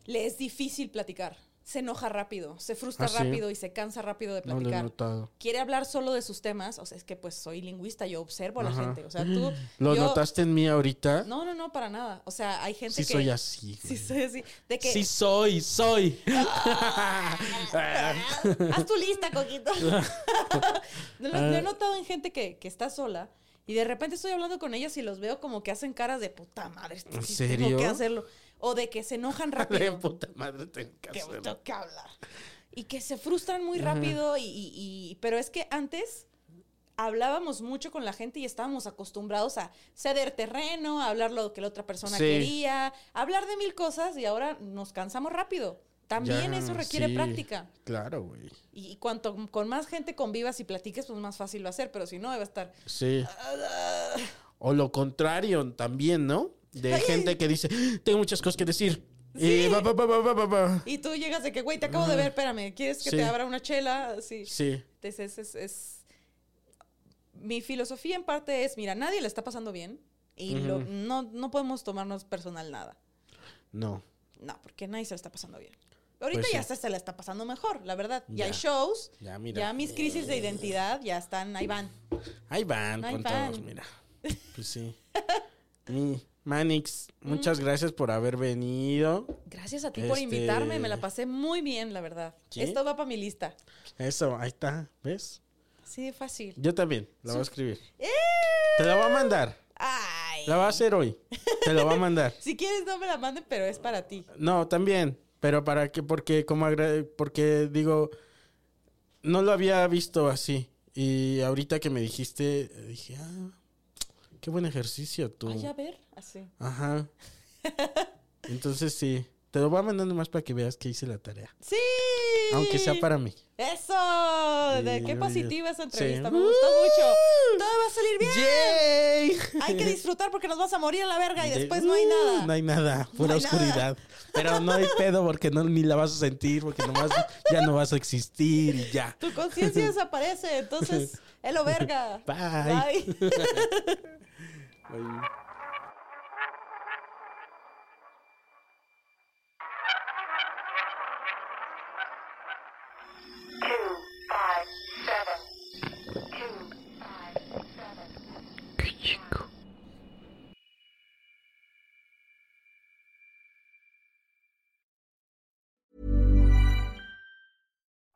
le es difícil platicar. Se enoja rápido, se frustra ¿Ah, sí? rápido y se cansa rápido de no lo he platicar. notado. Quiere hablar solo de sus temas, o sea, es que pues soy lingüista, yo observo a la gente, o sea, tú... (gasps) ¿Lo yo- notaste en mí ahorita? No, no, no, para nada. O sea, hay gente sí que... soy así. (laughs) Sí, soy así. De que... Sí soy, soy. (laughs) Haz tu lista, Coquito. (laughs) lo, lo he notado en gente que, que está sola y de repente estoy hablando con ellas y los veo como que hacen caras de puta madre. ¿En sí serio? Tengo que hacerlo. O de que se enojan (laughs) De rápido. puta madre tengo que que tengo que hablar. Y que se frustran muy rápido. Y, y- y- pero es que antes hablábamos mucho con la gente y estábamos acostumbrados a ceder terreno, a hablar lo que la otra persona Sí. quería, a hablar de mil cosas y ahora nos cansamos rápido. También Ya, eso requiere sí, práctica. Claro, güey. Y y cuanto con más gente convivas y platiques, pues más fácil lo hacer. Pero si no, va a estar. Sí. O lo contrario también, ¿no? De gente que dice, tengo muchas cosas que decir. Y va, va, va, va, va, va. Y tú llegas de que, güey, te acabo de ver, espérame, ¿quieres que Sí. te abra una chela? Sí. Sí. Entonces, es, es- Mi filosofía en parte es: mira, nadie le está pasando bien y lo- no, no podemos tomarnos personal nada. No. No, porque nadie se le está pasando bien. Ahorita Pues ya sí. se le está pasando mejor, la verdad. Ya, hay shows, Ya, mira. ya mis crisis de identidad ya están, ahí van. Ahí van Ahí con van. todos, mira. Pues sí. (laughs) Mi Manix, muchas gracias por haber venido. Gracias a ti por Este- invitarme, me la pasé muy bien, la verdad. ¿Sí? Esto va para mi lista. Eso, ahí está, ¿ves? Sí, fácil. Yo también, la voy a escribir. ¡Eh! Te la voy a mandar. Ay. La voy a hacer hoy. Te la voy a mandar. (laughs) Si quieres, no me la manden, pero es para ti. No, también. Pero para que, porque como porque digo, no lo había visto así. Y ahorita que me dijiste, dije, ah, qué buen ejercicio tú. Ay, a ver, así. Ajá. (laughs) Entonces sí, te lo voy a mandar nomás para que veas que hice la tarea. ¡Sí! Aunque sea para mí. ¡Eso! De qué positiva esa sí. entrevista. Me gustó mucho. Todo va a salir bien. ¡Yay! Hay que disfrutar porque nos vas a morir a la verga y (laughs) De- después no hay nada. No hay nada, pura hay nada. oscuridad. Pero no hay (laughs) pedo porque no, ni la vas a sentir, porque nomás ya no vas a existir y ya. Tu conciencia desaparece, entonces, es lo verga. Bye. Bye. 喂